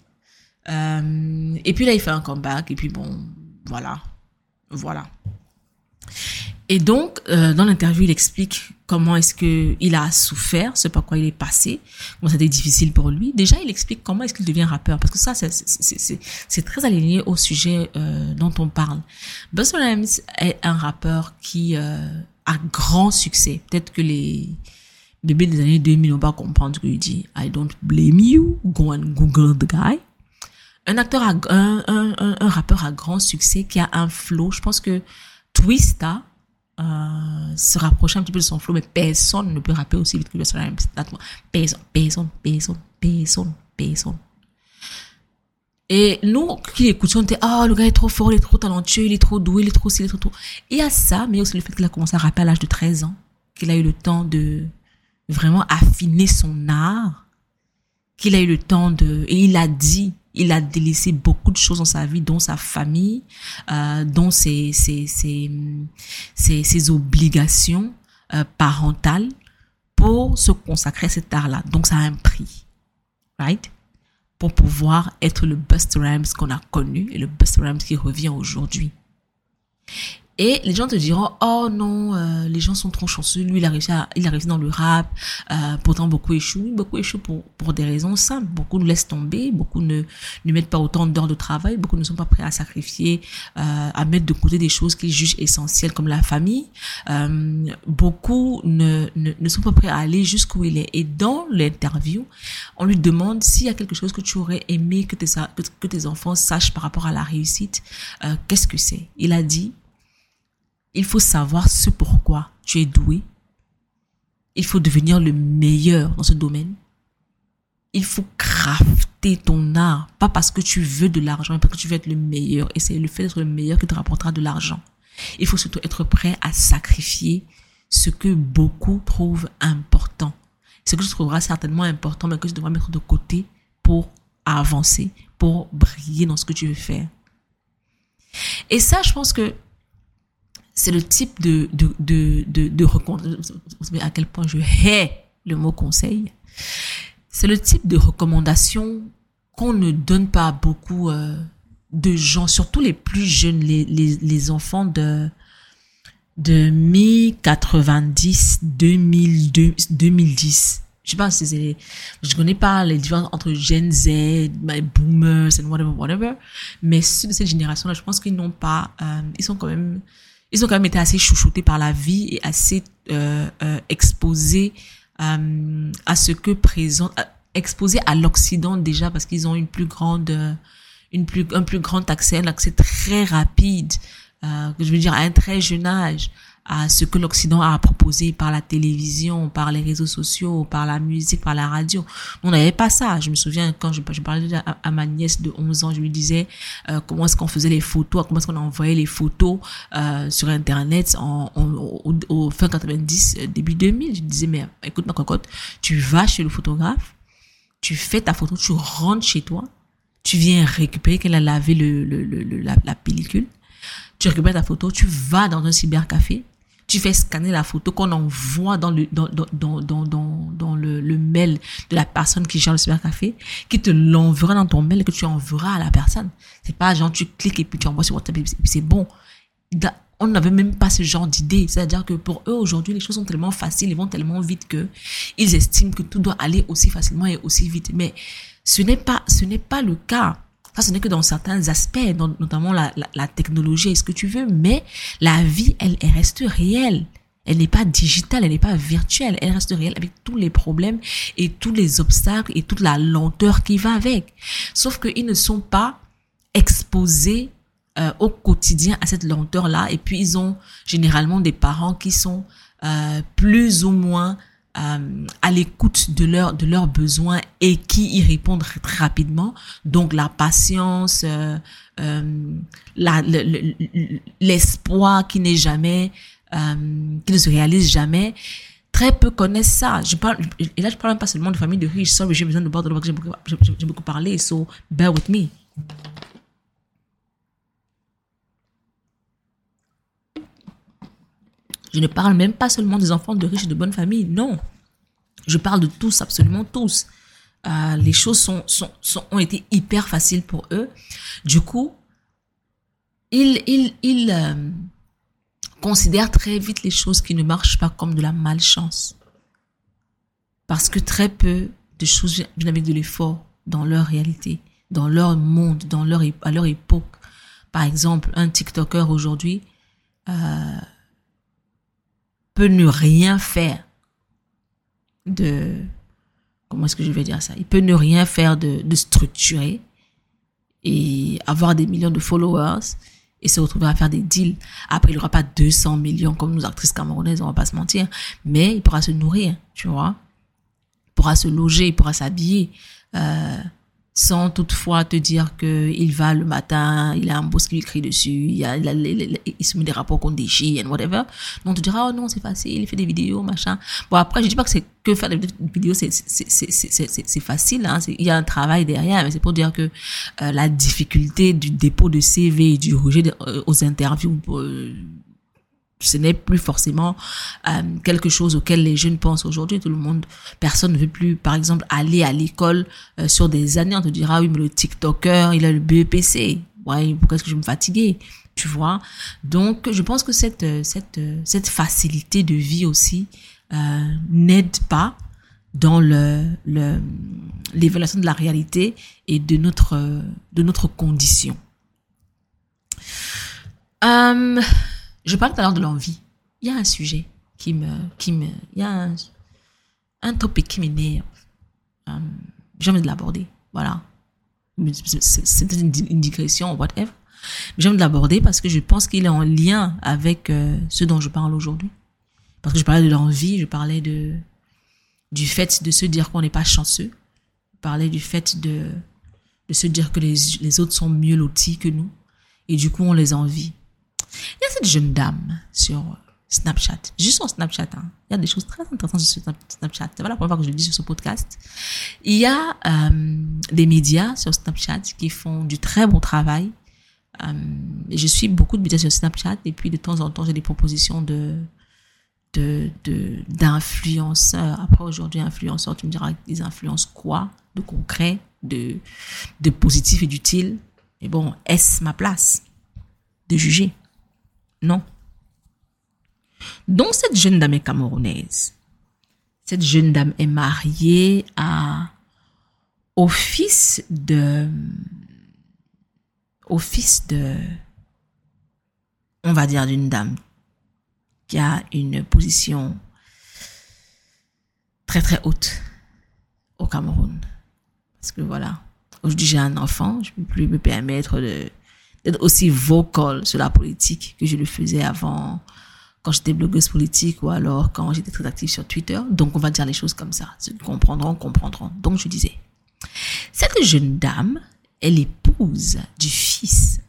Euh, et puis là, il fait un comeback, et puis bon, voilà. Voilà. Et donc, euh, dans l'interview, il explique comment est-ce que il a souffert, ce par quoi il est passé, comment c'était difficile pour lui. Déjà, il explique comment est-ce qu'il devient rappeur, parce que ça, c'est très aligné au sujet euh, dont on parle. Buster Rhymes est un rappeur qui euh, a grand succès. Peut-être que les bébés des années 2000 n'ont pas comprendre ce qu'il dit. I don't blame you. Go and Google the guy. Un acteur, a, un rappeur à grand succès qui a un flow. Je pense que Twista euh, se rapprocher un petit peu de son flow, mais personne ne peut rapper aussi vite que Rhymes. Personne, personne, personne, personne, personne. Et nous qui l'écoutions, on était, ah, le gars est trop fort, il est trop talentueux, il est trop doué, il est trop il est trop trop. Il y a ça, mais aussi le fait qu'il a commencé à rapper à l'âge de 13 ans, qu'il a eu le temps de vraiment affiner son art, qu'il a eu le temps de, et il a dit, il a délaissé beaucoup de choses dans sa vie, dont sa famille, euh, dont ses, obligations euh, parentales pour se consacrer à cet art-là. Donc ça a un prix, right? Pour pouvoir être le Buster Rhymes qu'on a connu et le Buster Rhymes qui revient aujourd'hui. Et les gens te diront, oh non, euh, les gens sont trop chanceux. Lui, il a réussi, à, il a réussi dans le rap. Euh, pourtant, beaucoup échouent. Beaucoup échouent pour, pour des raisons simples. Beaucoup nous laissent tomber. Beaucoup ne, ne mettent pas autant d'heures de travail. Beaucoup ne sont pas prêts à sacrifier, euh, à mettre de côté des choses qu'ils jugent essentielles comme la famille. Euh, beaucoup ne, ne, ne sont pas prêts à aller jusqu'où il est. Et dans l'interview, on lui demande s'il y a quelque chose que tu aurais aimé que tes, que, que tes enfants sachent par rapport à la réussite. Euh, Qu'est-ce que c'est? Il a dit il faut savoir ce pourquoi tu es doué. Il faut devenir le meilleur dans ce domaine. Il faut crafter ton art, pas parce que tu veux de l'argent, mais parce que tu veux être le meilleur. Et c'est le fait d'être le meilleur qui te rapportera de l'argent. Il faut surtout être prêt à sacrifier ce que beaucoup trouvent important. Ce que tu trouveras certainement important, mais que tu devras mettre de côté pour avancer, pour briller dans ce que tu veux faire. Et ça, je pense que c'est le type de, de, de, de, de à quel point je hais le mot conseil. C'est le type de recommandation qu'on ne donne pas beaucoup euh, de gens, surtout les plus jeunes, les, les, les enfants de, de mi-90, 2002, 2010. Je sais pas si je connais pas les différences entre Gen Z, my boomers, and whatever, whatever. Mais ceux de cette génération-là, je pense qu'ils n'ont pas, euh, ils sont quand même, ils ont quand même été assez chouchoutés par la vie et assez euh, euh, exposés euh, à ce que présente, exposés à l'Occident déjà parce qu'ils ont une plus grande, une plus, un plus grand accès, un accès très rapide, euh, je veux dire à un très jeune âge à ce que l'Occident a proposé par la télévision, par les réseaux sociaux, par la musique, par la radio. On n'avait pas ça. Je me souviens quand je, parlais à, ma nièce de 11 ans, je lui disais euh, comment est-ce qu'on faisait les photos, comment est-ce qu'on envoyait les photos euh, sur Internet en, au, au, fin 90, euh, début 2000. Je lui disais, mais écoute ma cocotte, tu vas chez le photographe, tu fais ta photo, tu rentres chez toi, tu viens récupérer qu'elle a lavé le, le, le, la pellicule, tu récupères ta photo, tu vas dans un cybercafé, tu fais scanner la photo qu'on envoie dans le dans dans dans dans, dans le, le, mail de la personne qui gère le cybercafé, qui te l'enverra dans ton mail et que tu enverras à la personne. C'est pas genre tu cliques et puis tu envoies sur WhatsApp et puis c'est bon. On n'avait même pas ce genre d'idée. C'est-à-dire que pour eux aujourd'hui, les choses sont tellement faciles, ils vont tellement vite que ils estiment que tout doit aller aussi facilement et aussi vite. Mais ce n'est pas ce n'est pas le cas. Ça, ce n'est que dans certains aspects, notamment la, technologie et ce que tu veux, mais la vie, elle, elle reste réelle. Elle n'est pas digitale, elle n'est pas virtuelle, elle reste réelle avec tous les problèmes et tous les obstacles et toute la lenteur qui va avec. Sauf qu'ils ne sont pas exposés euh, au quotidien à cette lenteur-là et puis ils ont généralement des parents qui sont euh, plus ou moins euh, à l'écoute de leurs de leurs besoins et qui y répondent très rapidement. Donc la patience, euh, euh, l'espoir qui n'est jamais, qui ne se réalise jamais. Très peu connaissent ça. Je parle, et là je parle même pas seulement de famille de riches. Sorry, j'ai besoin de boire de j'ai beaucoup, beaucoup parlé. So bear with me. Je ne parle même pas seulement des enfants de riches et de bonnes familles, non. Je parle de tous, absolument tous. Euh, les choses sont, sont, ont été hyper faciles pour eux. Du coup, ils, ils, ils euh, considèrent très vite les choses qui ne marchent pas comme de la malchance. Parce que très peu de choses viennent avec de l'effort dans leur réalité, dans leur monde, dans leur, à leur époque. Par exemple, un TikToker aujourd'hui, euh, peut ne rien faire de comment est-ce que je vais dire ça? Il peut ne rien faire de, de structuré et avoir des millions de followers et se retrouver à faire des deals. Après, il n'aura pas 200 millions comme nos actrices camerounaises, on va pas se mentir, mais il pourra se nourrir, tu vois. Il pourra se loger, il pourra s'habiller. Euh, sans toutefois te dire que il va le matin, il a un boss qui lui crie dessus, il, a, il, a, il, il se met des rapports qu'on déchire, whatever. Donc, on te dira, oh non, c'est facile, il fait des vidéos, machin. Bon, après, je dis pas que c'est que faire des vidéos, c'est, c'est, facile, hein. Il y a un travail derrière, mais c'est pour dire que euh, la difficulté du dépôt de CV et du rejet euh, aux interviews, euh, ce n'est plus forcément euh, quelque chose auquel les jeunes pensent aujourd'hui. Tout le monde, personne ne veut plus, par exemple, aller à l'école euh, sur des années. On te dira, oui, mais le TikToker, il a le BEPC. Ouais, pourquoi est-ce que je vais me fatiguer? Tu vois? Donc, je pense que cette, cette, cette facilité de vie aussi euh, n'aide pas dans le, le, l'évaluation de la réalité et de notre, de notre condition. Euh, je parle tout à l'heure de l'envie. Il y a un sujet qui me, qui me, il y a un, un topic qui m'énerve. Um, j'ai envie de l'aborder. Voilà. C'est une, une digression, whatever. J'ai envie de l'aborder parce que je pense qu'il est en lien avec euh, ce dont je parle aujourd'hui. Parce que je parlais de l'envie, je parlais de, du fait de se dire qu'on n'est pas chanceux. Je parlais du fait de, de se dire que les, les autres sont mieux lotis que nous. Et du coup, on les envie. Il y a cette jeune dame sur Snapchat, juste sur Snapchat, hein. il y a des choses très intéressantes sur Snapchat. C'est pas la première fois que je le dis sur ce podcast. Il y a euh, des médias sur Snapchat qui font du très bon travail. Euh, je suis beaucoup de médias sur Snapchat et puis de temps en temps j'ai des propositions de de d'influenceurs. Après aujourd'hui influenceurs, tu me diras ils influencent quoi de concret, de de positif et d'utile? Mais bon, est-ce ma place de juger? Non. Donc cette jeune dame est camerounaise. Cette jeune dame est mariée à au fils de au fils de on va dire d'une dame qui a une position très très haute au Cameroun. Parce que voilà, aujourd'hui j'ai un enfant, je ne peux plus me permettre d'être aussi vocal sur la politique que je le faisais avant quand j'étais blogueuse politique ou alors quand j'étais très active sur Twitter. Donc on va dire les choses comme ça. Ceux qui comprendront, comprendront. Donc je disais, cette jeune dame est l'épouse du fils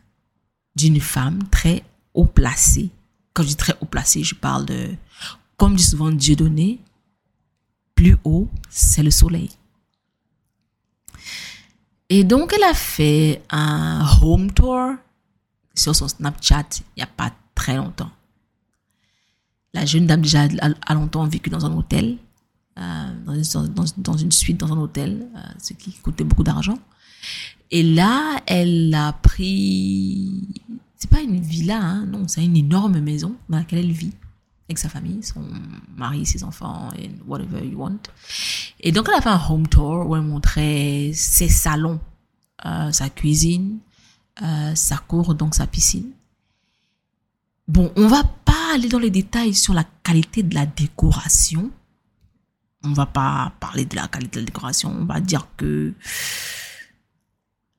d'une femme très haut placée. Quand je dis très haut placée, je parle de, comme dit souvent Dieu donné, plus haut, c'est le soleil. Et donc, elle a fait un home tour sur son Snapchat il n'y a pas très longtemps. La jeune dame déjà a longtemps vécu dans un hôtel, euh, dans, une suite dans un hôtel, euh, ce qui coûtait beaucoup d'argent. Et là, elle a pris, c'est pas une villa, hein, non, c'est une énorme maison dans laquelle elle vit avec sa famille, son mari, ses enfants, et whatever you want. Et donc, elle a fait un home tour où elle montrait ses salons, euh, sa cuisine, euh, sa cour, donc sa piscine. Bon, on va pas aller dans les détails sur la qualité de la décoration. On va pas parler de la qualité de la décoration. On va dire que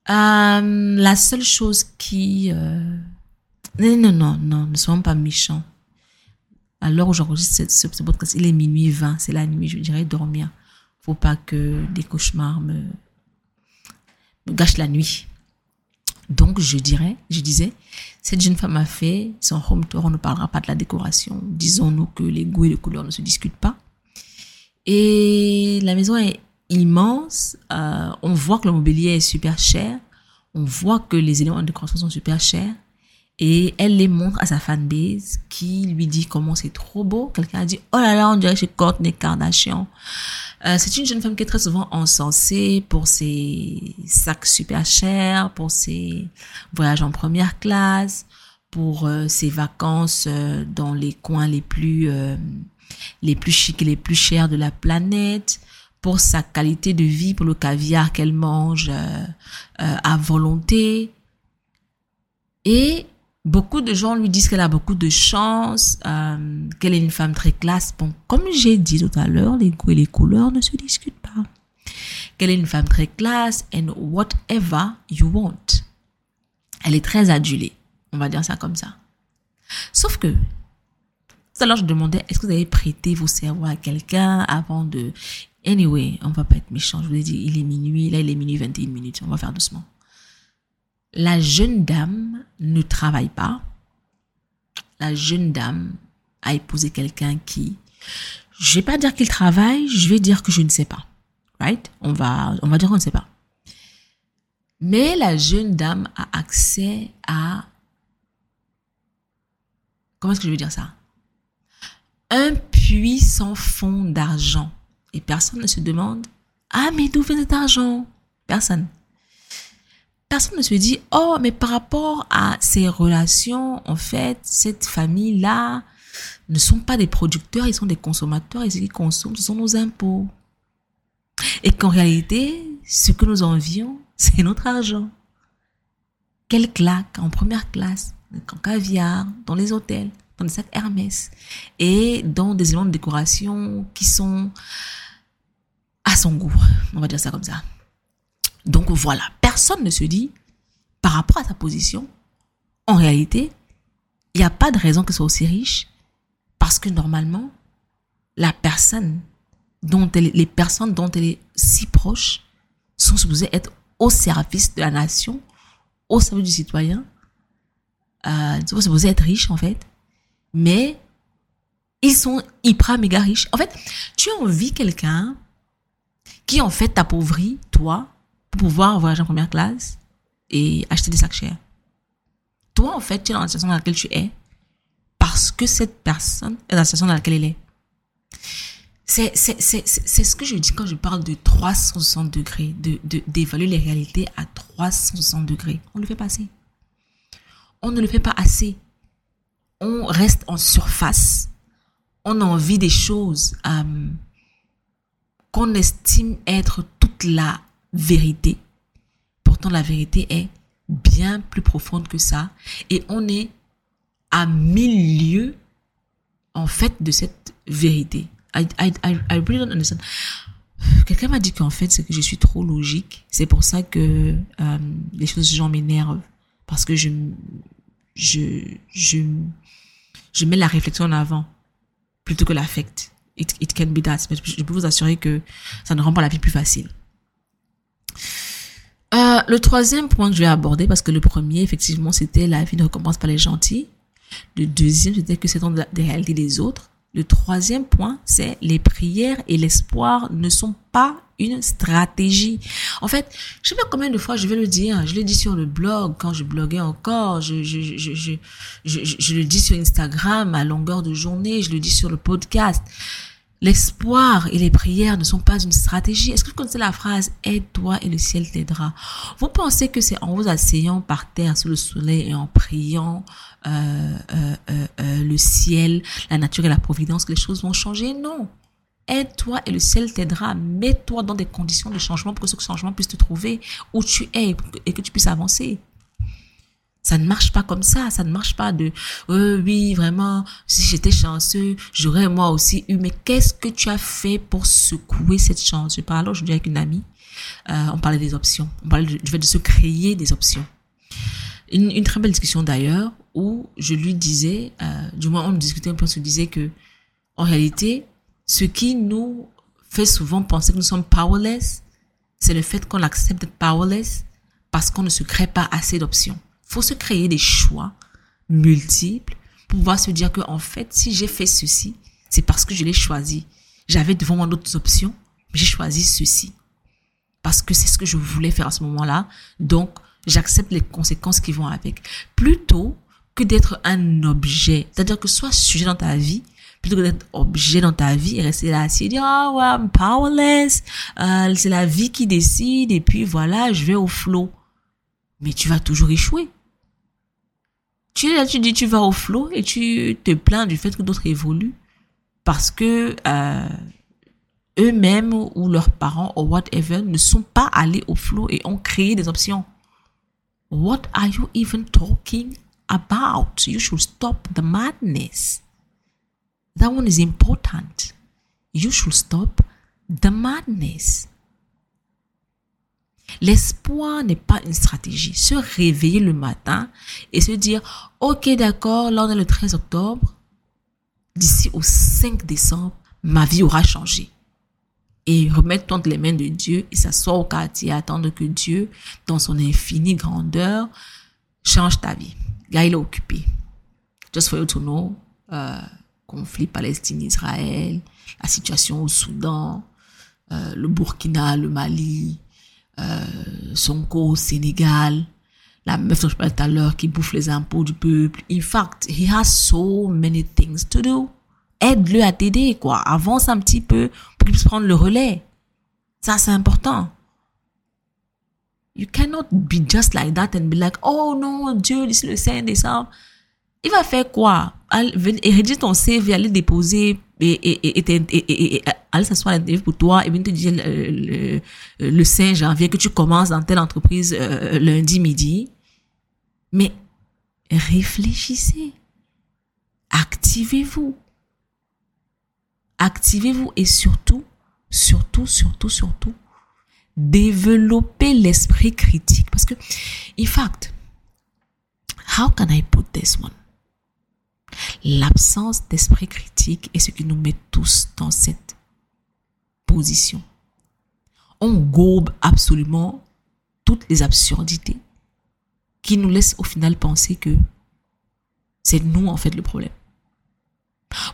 euh, la seule chose qui... Euh... Non, non, non, ne soyons pas méchants à l'heure où j'enregistre ce, ce, podcast, il est minuit 20, c'est la nuit, je dirais dormir. Faut pas que des cauchemars me, me gâchent la nuit. Donc, je dirais, je disais, cette jeune femme a fait son home tour, on ne parlera pas de la décoration. Disons-nous que les goûts et les couleurs ne se discutent pas. Et la maison est immense. Euh, on voit que le mobilier est super cher. On voit que les éléments de décoration sont super chers. Et elle les montre à sa fanbase qui lui dit comment c'est trop beau. Quelqu'un a dit, oh là là, on dirait chez Courtney Kardashian. Euh, c'est une jeune femme qui est très souvent encensée pour ses sacs super chers, pour ses voyages en première classe, pour euh, ses vacances euh, dans les coins les plus euh, les plus chics et les plus chers de la planète, pour sa qualité de vie, pour le caviar qu'elle mange à volonté. Et Beaucoup de gens lui disent qu'elle a beaucoup de chance, euh, qu'elle est une femme très classe. Bon, comme j'ai dit tout à l'heure, les goûts et les couleurs ne se discutent pas. Qu'elle est une femme très classe and whatever you want. Elle est très adulée. On va dire ça comme ça. Sauf que, tout à l'heure, je demandais, est-ce que vous avez prêté vos cerveaux à quelqu'un avant de... Anyway, on va pas être méchant. Je vous ai dit, il est minuit. Là, il est minuit 21 minutes. On va faire doucement la jeune dame ne travaille pas. La jeune dame a épousé quelqu'un qui, je vais pas dire qu'il travaille, je vais dire que je ne sais pas. Right? On va, on va dire qu'on ne sait pas. Mais la jeune dame a accès à, comment est-ce que je veux dire ça? Un puissant fonds d'argent. Et personne ne se demande, ah, mais d'où vient cet argent? Personne personne ne se dit, oh, mais par rapport à ces relations, en fait, cette famille-là ne sont pas des producteurs, ils sont des consommateurs et ce qu'ils consomment, ce sont nos impôts. Et qu'en réalité, ce que nous envions, c'est notre argent. Quelle claque en première classe, en caviar, dans les hôtels, dans des sacs Hermès et dans des éléments de décoration qui sont à son goût. On va dire ça comme ça. Donc voilà, personne ne se dit, par rapport à sa position, en réalité, il n'y a pas de raison qu'elle soit aussi riche, parce que normalement, la personne dont elle, les personnes dont elle est si proche sont supposées être au service de la nation, au service du citoyen, euh, sont supposées être riches en fait, mais ils sont hyper méga riches. En fait, tu envies quelqu'un qui en fait t'appauvrit, toi, pour pouvoir voyager en première classe et acheter des sacs chers. Toi, en fait, tu es dans la situation dans laquelle tu es parce que cette personne est dans la situation dans laquelle elle est. C'est ce que je dis quand je parle de 360 degrés, d'évaluer de, d'évaluer les réalités à 360 degrés. On ne le fait pas assez. On ne le fait pas assez. On reste en surface. On a envie des choses euh, qu'on estime être toute la vérité. Pourtant, la vérité est bien plus profonde que ça. Et on est à mille lieues, en fait, de cette vérité. I, I, I, really don't understand. Quelqu'un m'a dit qu'en fait, c'est que je suis trop logique. C'est pour ça que euh, les choses gens m'énervent. Parce que je, je, je, je mets la réflexion en avant plutôt que l'affect. It, it can be that. Je peux vous assurer que ça ne rend pas la vie plus facile. Euh, le troisième point que je vais aborder, parce que le premier, effectivement, c'était la vie ne recommence pas les gentils. Le deuxième, c'était que c'est dans des réalités des autres. Le troisième point, c'est les prières et l'espoir ne sont pas une stratégie. En fait, je sais pas combien de fois je vais le dire. Je l'ai dit sur le blog quand je bloguais encore. Je, je, je, je, je, je le dis sur Instagram à longueur de journée. Je le dis sur le podcast. L'espoir et les prières ne sont pas une stratégie. Est-ce que vous connaissez la phrase Aide-toi et le ciel t'aidera Vous pensez que c'est en vous asseyant par terre sous le soleil et en priant euh, euh, euh, le ciel, la nature et la providence que les choses vont changer? Non. Aide-toi et le ciel t'aidera. Mets-toi dans des conditions de changement pour que ce changement puisse te trouver où tu es et que tu puisses avancer. Ça ne marche pas comme ça, ça ne marche pas de euh, oui, vraiment, si j'étais chanceux, j'aurais moi aussi eu. Mais qu'est-ce que tu as fait pour secouer cette chance? Je parlais aujourd'hui avec une amie, euh, on parlait des options, on parlait du fait de se créer des options. Une, très belle discussion d'ailleurs, où je lui disais, euh, du moins on discutait un peu, on se disait que, en réalité, ce qui nous fait souvent penser que nous sommes powerless, c'est le fait qu'on accepte d'être powerless parce qu'on ne se crée pas assez d'options faut se créer des choix multiples pour pouvoir se dire que, en fait, si j'ai fait ceci, c'est parce que je l'ai choisi. J'avais devant moi d'autres options, mais j'ai choisi ceci. Parce que c'est ce que je voulais faire à ce moment-là. Donc, j'accepte les conséquences qui vont avec. Plutôt que d'être un objet. C'est-à-dire que sois sujet dans ta vie, plutôt que d'être objet dans ta vie et rester là assis et dire, ah ouais, I'm powerless, euh, c'est la vie qui décide et puis voilà, je vais au flot. Mais tu vas toujours échouer. Tu, tu dis, tu vas au flot et tu te plains du fait que d'autres évoluent parce que euh, eux-mêmes ou leurs parents ou whatever ne sont pas allés au flot et ont créé des options. What are you even talking about? You should stop the madness. That one is important. You should stop the madness. L'espoir n'est pas une stratégie. Se réveiller le matin et se dire, OK, d'accord, là on est le 13 octobre, d'ici au 5 décembre, ma vie aura changé. Et remettre entre les mains de Dieu et s'asseoir au quartier attendre que Dieu, dans son infinie grandeur, change ta vie. Gars, il est occupé. Just for you to know, euh, conflit Palestine-Israël, la situation au Soudan, euh, le Burkina, le Mali, Sonko au Sénégal, la meuf dont je parlais tout à l'heure qui bouffe les impôts du peuple. In fact, he has so many things to do. Aide-le à t'aider, quoi. Avance un petit peu pour qu'il puisse prendre le relais. Ça, c'est important. You cannot be just like that and be like, oh non, Dieu, d'ici le 5 décembre. Il va faire quoi? Rédiger ton CV, aller déposer et, et, aller s'asseoir à l'interview pour toi et bien te dire le, le, 5 janvier que tu commences dans telle entreprise euh, lundi midi. Mais réfléchissez. Activez-vous. Activez-vous et surtout, surtout, surtout, surtout, développez l'esprit critique. Parce que, in fact, how can I put this one? L'absence d'esprit critique est ce qui nous met tous dans cette position. On gobe absolument toutes les absurdités qui nous laissent au final penser que c'est nous en fait le problème.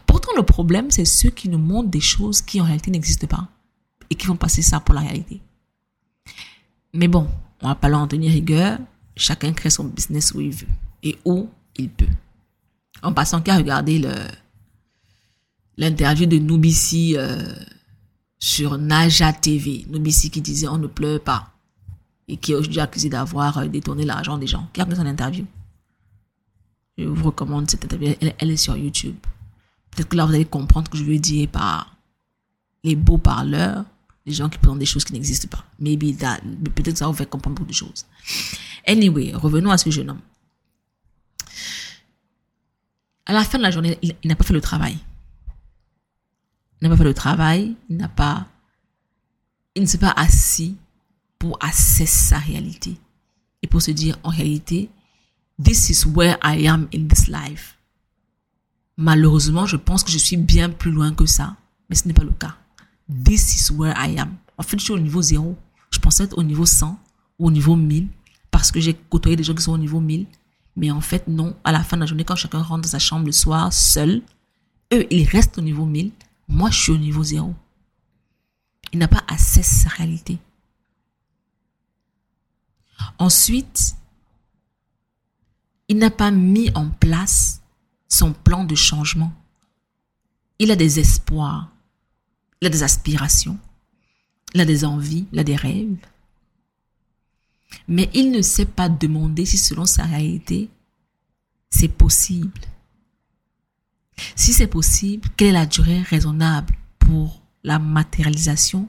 Pourtant, le problème, c'est ceux qui nous montrent des choses qui en réalité n'existent pas et qui vont passer ça pour la réalité. Mais bon, on va pas leur en tenir rigueur. Chacun crée son business où il veut et où il peut en passant qu'à regarder le, l'interview de Noubissi euh, sur Naja TV. Noubissi qui disait on ne pleure pas et qui est aujourd'hui accusé d'avoir euh, détourné l'argent des gens. Qui a fait son interview? Je vous recommande cette interview. Elle, est sur YouTube. Peut-être que là, vous allez comprendre ce que je veux dire par les beaux parleurs, les gens qui présentent des choses qui n'existent pas. Maybe that. Peut-être que ça vous fait comprendre beaucoup de choses. Anyway, revenons à ce jeune homme. À la fin de la journée, il, n'a pas fait le travail. Il n'a pas fait le travail, il n'a pas, il ne s'est pas assis pour assesser sa réalité et pour se dire en réalité, this is where I am in this life. Malheureusement, je pense que je suis bien plus loin que ça, mais ce n'est pas le cas. This is where I am. En fait, je suis au niveau zéro. Je pensais être au niveau 100 ou au niveau 1000 parce que j'ai côtoyé des gens qui sont au niveau 1000. Mais en fait, non. À la fin de la journée, quand chacun rentre dans sa chambre le soir seul, eux, ils restent au niveau 1000. Moi, je suis au niveau zéro. Il n'a pas assez sa réalité. Ensuite, il n'a pas mis en place son plan de changement. Il a des espoirs, il a des aspirations, il a des envies, il a des rêves. Mais il ne sait pas demander si selon sa réalité, c'est possible. Si c'est possible, quelle est la durée raisonnable pour la matérialisation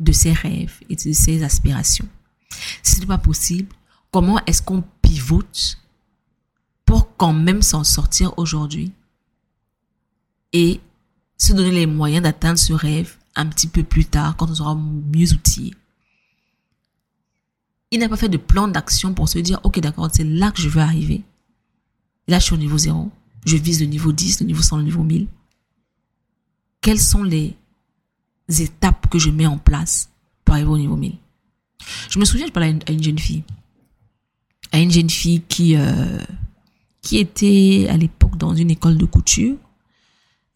de ses rêves et de ses aspirations? Si ce n'est pas possible, comment est-ce qu'on pivote pour quand même s'en sortir aujourd'hui et se donner les moyens d'atteindre ce rêve un petit peu plus tard quand on sera mieux outillé? Il n'a pas fait de plan d'action pour se dire, ok, d'accord, c'est là que je veux arriver. Là, je suis au niveau 0. Je vise le niveau 10, le niveau 100, le niveau 1000. Quelles sont les étapes que je mets en place pour arriver au niveau 1000 Je me souviens, je parlais à une, jeune fille. À une jeune fille qui, euh, qui était à l'époque dans une école de couture,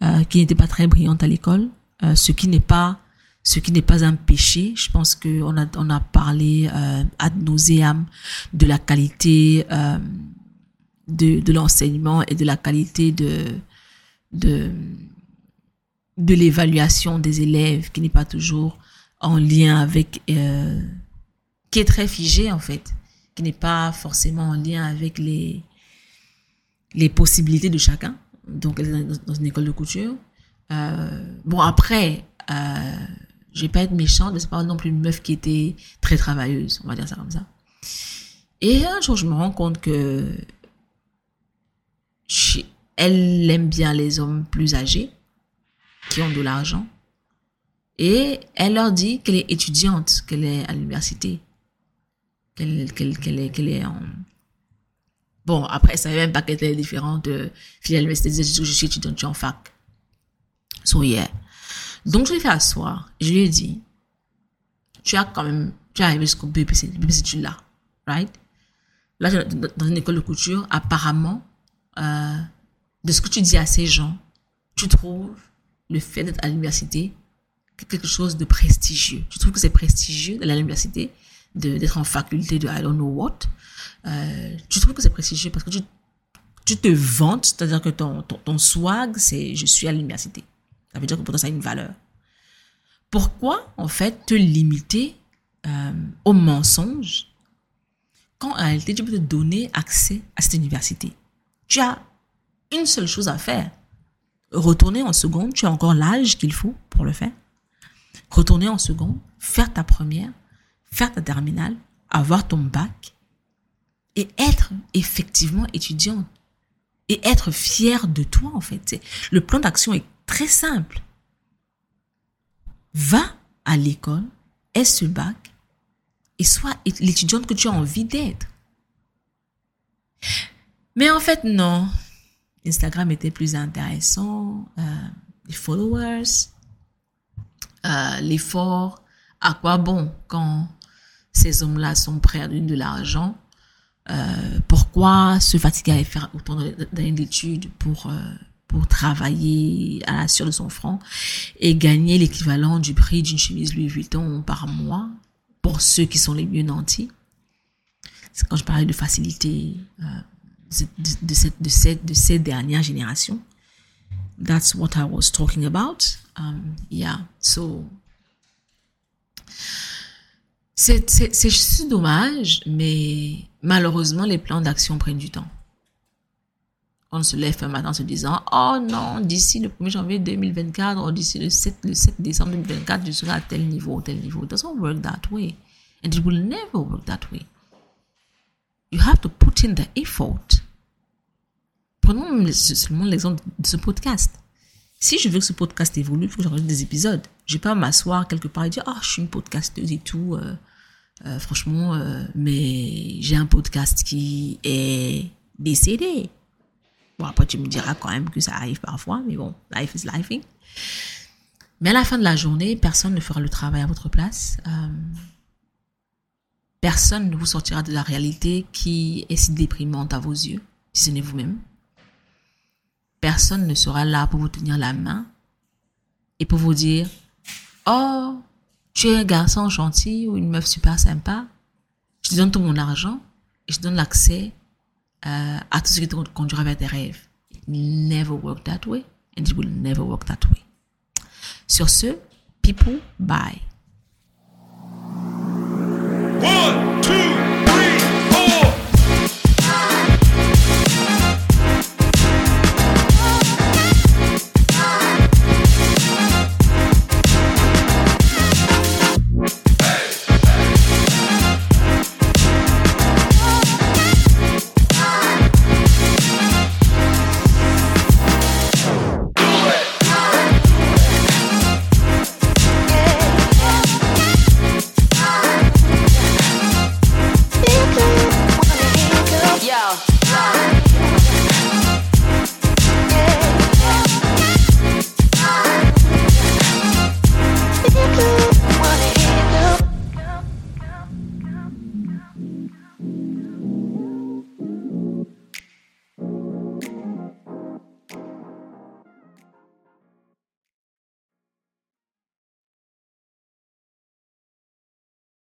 euh, qui n'était pas très brillante à l'école, euh, ce qui n'est pas ce qui n'est pas un péché. Je pense qu'on a, on a parlé euh, ad nauseam de la qualité euh, de, de l'enseignement et de la qualité de, de, de l'évaluation des élèves qui n'est pas toujours en lien avec, euh, qui est très figé en fait, qui n'est pas forcément en lien avec les, les possibilités de chacun. Donc, dans une école de couture. Euh, bon, après, je vais pas être méchante, mais c'est pas non plus une meuf qui était très travailleuse, on va dire ça comme ça. Et un jour, je me rends compte que elle aime bien les hommes plus âgés, qui ont de l'argent. Et elle leur dit qu'elle est étudiante, qu'elle est à l'université, qu'elle est, qu'elle est en... Bon, après, elle savait même pas qu'elle était différente de fille à l'université. Je suis étudiante, je suis en fac. So, yeah. Donc, je l'ai fait asseoir. Je lui ai dit, tu as quand même, tu es arrivé jusqu'au BPC, BPC, tu l'as, right? Là, dans une école de couture, apparemment, euh, de ce que tu dis à ces gens, tu trouves le fait d'être à l'université quelque chose de prestigieux. Tu trouves que c'est prestigieux d'aller à l'université, d'être en faculté de I don't know what. Euh, tu trouves que c'est prestigieux parce que tu, tu te vantes, c'est-à-dire que ton, ton swag, c'est je suis à l'université. Ça veut dire que pour toi, ça a une valeur. Pourquoi, en fait, te limiter euh, au mensonge quand en réalité, tu peux te donner accès à cette université? Tu as une seule chose à faire. Retourner en seconde, tu as encore l'âge qu'il faut pour le faire. Retourner en seconde, faire ta première, faire ta terminale, avoir ton bac et être effectivement étudiante et être fier de toi en fait. Le plan d'action est très simple. Va à l'école, aie ce bac et sois l'étudiante que tu as envie d'être. Mais en fait, non. Instagram était plus intéressant. Euh, les followers, euh, l'effort. À quoi bon quand ces hommes-là sont prêts à donner de l'argent euh, Pourquoi se fatiguer à faire autant d'études pour pour travailler à la sueur de son front et gagner l'équivalent du prix d'une chemise Louis Vuitton par mois pour ceux qui sont les mieux nantis. C'est quand je parlais de facilité euh, de, cette, de, cette, de ces dernières générations. that's what I was talking about. Um, yeah, so c'est juste dommage, mais malheureusement, les plans d'action prennent du temps. On se lève un matin en se disant, oh non, d'ici le 1er janvier 2024, ou d'ici le 7, le 7 décembre 2024, je serai à tel niveau, tel niveau. It doesn't work that way. And it will never work that way. You have to put in the effort. Prenons seulement l'exemple de ce podcast. Si je veux que ce podcast évolue, il faut que j'enregistre des épisodes. Je vais pas m'asseoir quelque part et dire, ah, je suis une podcasteuse et tout. Euh, euh, franchement, euh, mais j'ai un podcast qui est décédé. Bon, après, tu me diras quand même que ça arrive parfois, mais bon, life is life. Mais à la fin de la journée, personne ne fera le travail à votre place. personne ne vous sortira de la réalité qui est si déprimante à vos yeux, si ce n'est vous-même. Personne ne sera là pour vous tenir la main et pour vous dire, oh, tu es un garçon gentil ou une meuf super sympa, je te donne tout mon argent et je te donne l'accès tout ce qui te conduira vers tes rêves. It never work that way and it will never work that way. Sur ce, people, bye. One, two,